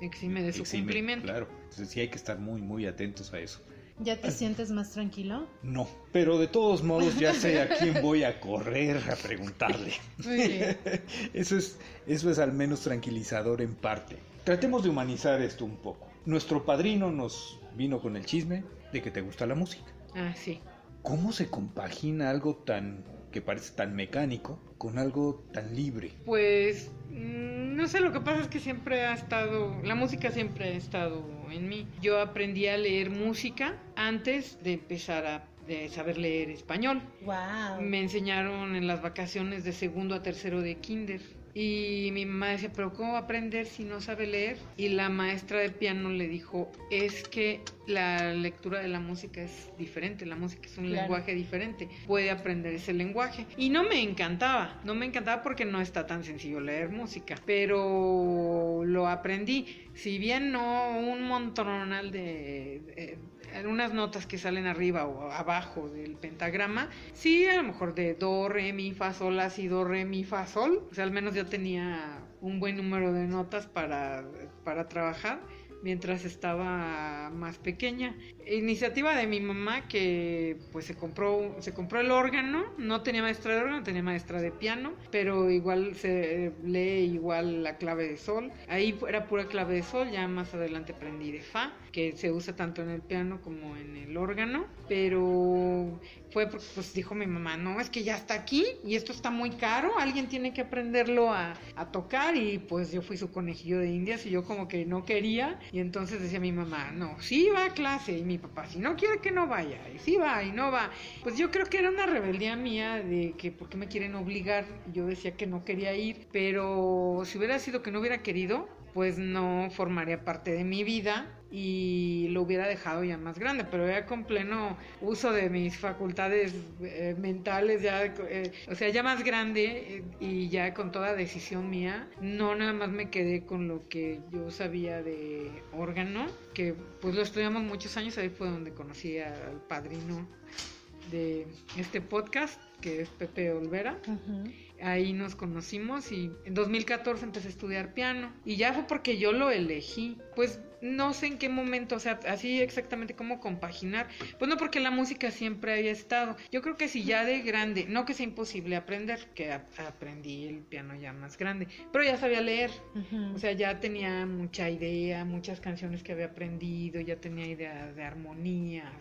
exime de su exime, cumplimiento. Claro, entonces sí hay que estar muy, muy atentos a eso. ¿Ya te sientes más tranquilo? No, pero de todos modos ya sé a quién voy a correr a preguntarle. Muy bien. Eso es, eso es al menos tranquilizador en parte. Tratemos de humanizar esto un poco. Nuestro padrino nos vino con el chisme de que te gusta la música. Ah, sí. ¿Cómo se compagina algo tan que parece tan mecánico con algo tan libre? Pues mm, no sé, lo que pasa es que siempre ha estado, la música siempre ha estado en mí. Yo aprendí a leer música antes de empezar a de saber leer español. Wow. Me enseñaron en las vacaciones de segundo a tercero de kinder. Y mi mamá decía, pero ¿cómo va a aprender si no sabe leer? Y la maestra de piano le dijo, es que la lectura de la música es diferente, la música es un Claro. lenguaje diferente, puede aprender ese lenguaje. Y no me encantaba, no me encantaba porque no está tan sencillo leer música, pero lo aprendí. Si bien no un montonal de... de- unas notas que salen arriba o abajo del pentagrama, sí, a lo mejor de do, re, mi, fa, sol, la, si, do, re, mi, fa, sol, o sea, al menos ya tenía un buen número de notas para, para trabajar mientras estaba más pequeña. Iniciativa de mi mamá que pues se compró se compró el órgano, no tenía maestra de órgano, tenía maestra de piano, pero igual se lee igual la clave de sol. Ahí era pura clave de sol, ya más adelante aprendí de fa, que se usa tanto en el piano como en el órgano, pero fue porque pues dijo mi mamá, no, es que ya está aquí y esto está muy caro, alguien tiene que aprenderlo a, a tocar y pues yo fui su conejillo de indias y yo como que no quería. Y entonces decía mi mamá, no, sí va a clase y mi papá, si no quiere que no vaya y sí va y no va, pues yo creo que era una rebeldía mía de que por qué me quieren obligar, yo decía que no quería ir, pero si hubiera sido que no hubiera querido, pues no formaría parte de mi vida y lo hubiera dejado ya más grande, pero ya con pleno uso de mis facultades eh, mentales, ya, eh, o sea, ya más grande eh, y ya con toda decisión mía, no nada más me quedé con lo que yo sabía de órgano, que pues lo estudiamos muchos años, ahí fue donde conocí al padrino de este podcast, que es Pepe Olvera ahí nos conocimos y en 2014 empecé a estudiar piano y ya fue porque yo lo elegí. Pues no sé en qué momento, o sea, así exactamente cómo compaginar. Pues no porque la música siempre haya estado. Yo creo que si ya de grande, no que sea imposible aprender, que a- aprendí el piano ya más grande, pero ya sabía leer. O sea, ya tenía mucha idea, muchas canciones que había aprendido, ya tenía idea de armonías,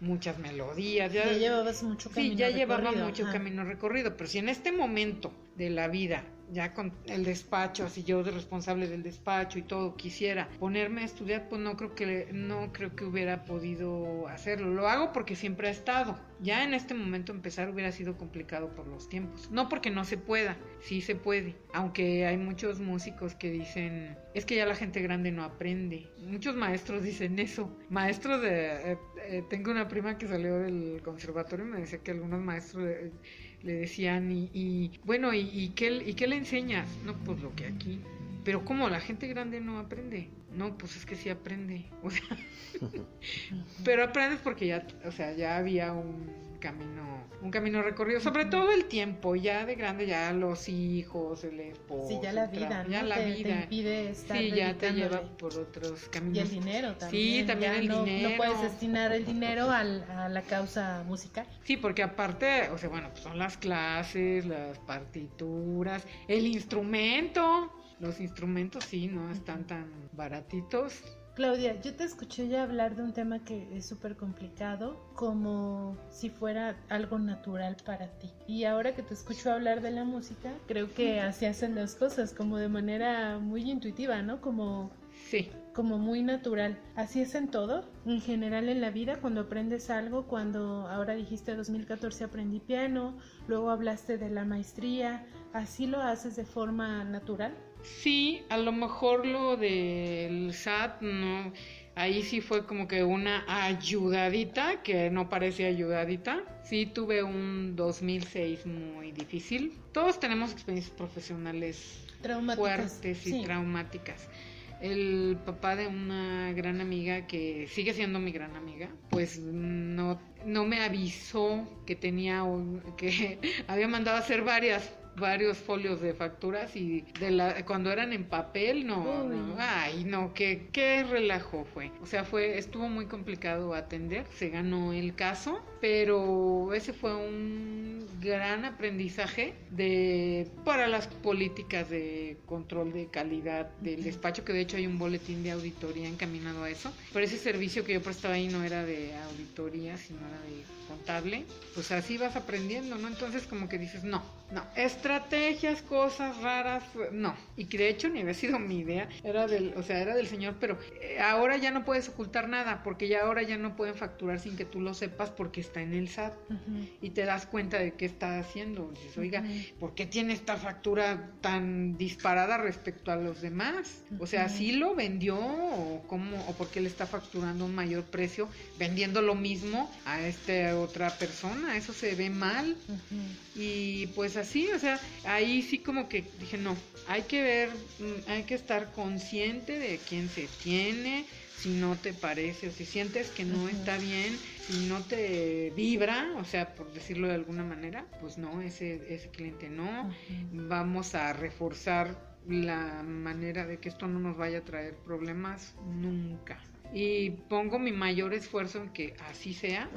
muchas melodías. Ya, ya llevabas mucho camino Sí, ya llevaba mucho ajá. camino recorrido, pero si en este momento de la vida, ya con el despacho, así yo de responsable del despacho y todo, quisiera ponerme a estudiar, pues no creo que no creo que hubiera podido hacerlo. Lo hago porque siempre ha estado. Ya en este momento empezar hubiera sido complicado por los tiempos. No porque no se pueda, sí se puede. Aunque hay muchos músicos que dicen, es que ya la gente grande no aprende. Muchos maestros dicen eso. Maestros de... eh, eh, tengo una prima que salió del conservatorio y me decía que algunos maestros le, le decían, y, y, bueno, ¿y, y qué, ¿y qué le enseñas? No, pues lo que aquí. Pero como la gente grande no aprende. No, pues es que sí aprende. O sea, pero aprendes porque ya, o sea, ya había un camino, un camino recorrido, sobre todo el tiempo, ya de grande, ya los hijos, el esposo, Sí, ya la vida, ¿no? ya la te, te vida. impide estar Sí, ya te lleva por otros Y caminos. el dinero también. Sí, también ya el no, dinero. No puedes destinar el dinero al- a la causa musical. Sí, porque aparte, o sea, bueno, pues son las clases, las partituras, el instrumento. Los instrumentos sí, no están tan baratitos. Claudia, yo te escuché ya hablar de un tema que es súper complicado, como si fuera algo natural para ti. Y ahora que te escucho hablar de la música, creo que así hacen las cosas, como de manera muy intuitiva, ¿no? Como Sí, como muy natural. Así es en todo, en general en la vida, cuando aprendes algo, cuando ahora dijiste 2014 aprendí piano, luego hablaste de la maestría, así lo haces de forma natural. Sí, a lo mejor lo del SAT, no. Ahí sí fue como que una ayudadita, que no parece ayudadita. Sí, tuve un 2006 muy difícil. Todos tenemos experiencias profesionales fuertes y sí. traumáticas. El papá de una gran amiga que sigue siendo mi gran amiga, pues no, no me avisó que tenía un- que había mandado a hacer varias varios folios de facturas y de la, cuando eran en papel, no, no. ay, no, qué, qué relajo fue. O sea, fue, estuvo muy complicado atender, se ganó el caso, pero ese fue un gran aprendizaje de para las políticas de control de calidad del despacho, que de hecho hay un boletín de auditoría encaminado a eso, pero ese servicio que yo prestaba ahí no era de auditoría, sino era de contable, pues así vas aprendiendo, ¿no? Entonces como que dices, no, no, estrategias, cosas raras, no. Y que de hecho ni había sido mi idea, era del, o sea, era del señor, pero eh, ahora ya no puedes ocultar nada, porque ya ahora ya no pueden facturar sin que tú lo sepas porque está en el SAT. Y te das cuenta de qué está haciendo. Dices, oiga, ¿por qué tiene esta factura tan disparada respecto a los demás? O sea, ¿sí lo vendió o cómo, o por qué le está facturando un mayor precio vendiendo lo mismo a esta otra persona? Eso se ve mal. Y pues así, o sea, ahí sí como que dije, no, hay que ver, mm, hay que estar consciente de quién se tiene, si no te parece o si sientes que no está bien, si no te vibra, o sea, por decirlo de alguna manera, pues no, ese, ese cliente no. Vamos a reforzar la manera de que esto no nos vaya a traer problemas nunca y pongo mi mayor esfuerzo en que así sea,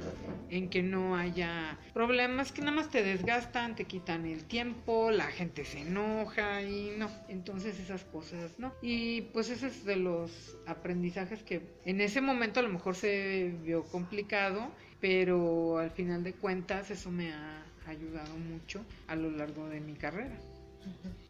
en que no haya problemas que nada más te desgastan, te quitan el tiempo, la gente se enoja y no, entonces esas cosas, ¿no? Y pues ese es de los aprendizajes que en ese momento a lo mejor se vio complicado, pero al final de cuentas eso me ha ayudado mucho a lo largo de mi carrera.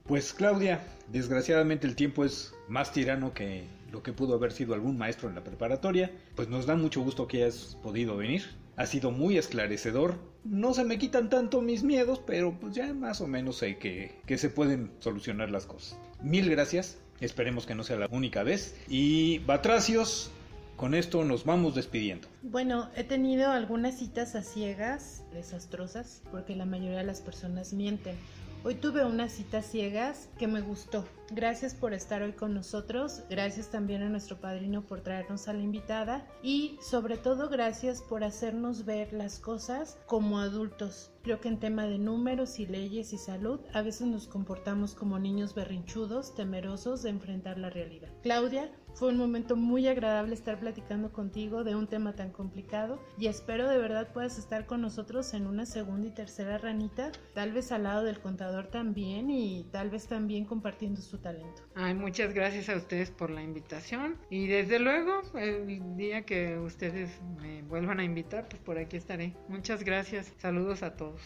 Pues Claudia, desgraciadamente el tiempo es más tirano que lo que pudo haber sido algún maestro en la preparatoria, pues nos da mucho gusto que hayas podido venir. Ha sido muy esclarecedor. No se me quitan tanto mis miedos, pero pues ya más o menos sé que, que se pueden solucionar las cosas. Mil gracias. Esperemos que no sea la única vez. Y Batracios, con esto nos vamos despidiendo. Bueno, he tenido algunas citas a ciegas, desastrosas, porque la mayoría de las personas mienten. Hoy tuve una cita ciegas que me gustó. Gracias por estar hoy con nosotros. Gracias también a nuestro padrino por traernos a la invitada. Y sobre todo gracias por hacernos ver las cosas como adultos. Creo que en tema de números y leyes y salud a veces nos comportamos como niños berrinchudos, temerosos de enfrentar la realidad. Claudia, fue un momento muy agradable estar platicando contigo de un tema tan complicado y espero de verdad puedas estar con nosotros en una segunda y tercera ranita, tal vez al lado del contador también y tal vez también compartiendo su talento. Ay, muchas gracias a ustedes por la invitación y desde luego el día que ustedes me vuelvan a invitar, pues por aquí estaré. Muchas gracias. Saludos a todos.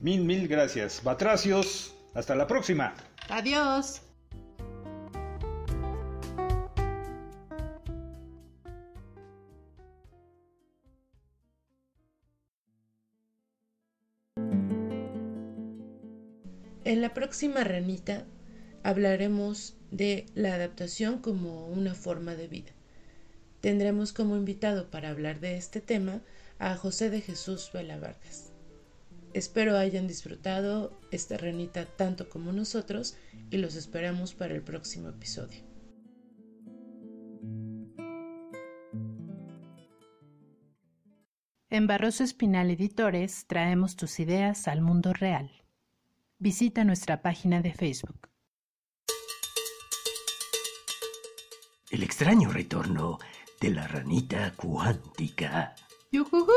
Mil, mil gracias. Batracios, hasta la próxima. Adiós. La próxima ranita hablaremos de la adaptación como una forma de vida. Tendremos como invitado para hablar de este tema a José de Jesús Vela Vargas. Espero hayan disfrutado esta ranita tanto como nosotros y los esperamos para el próximo episodio. En Barroso Espinal Editores traemos tus ideas al mundo real. Visita nuestra página de Facebook. El extraño retorno de la ranita cuántica. ¡Yujujú!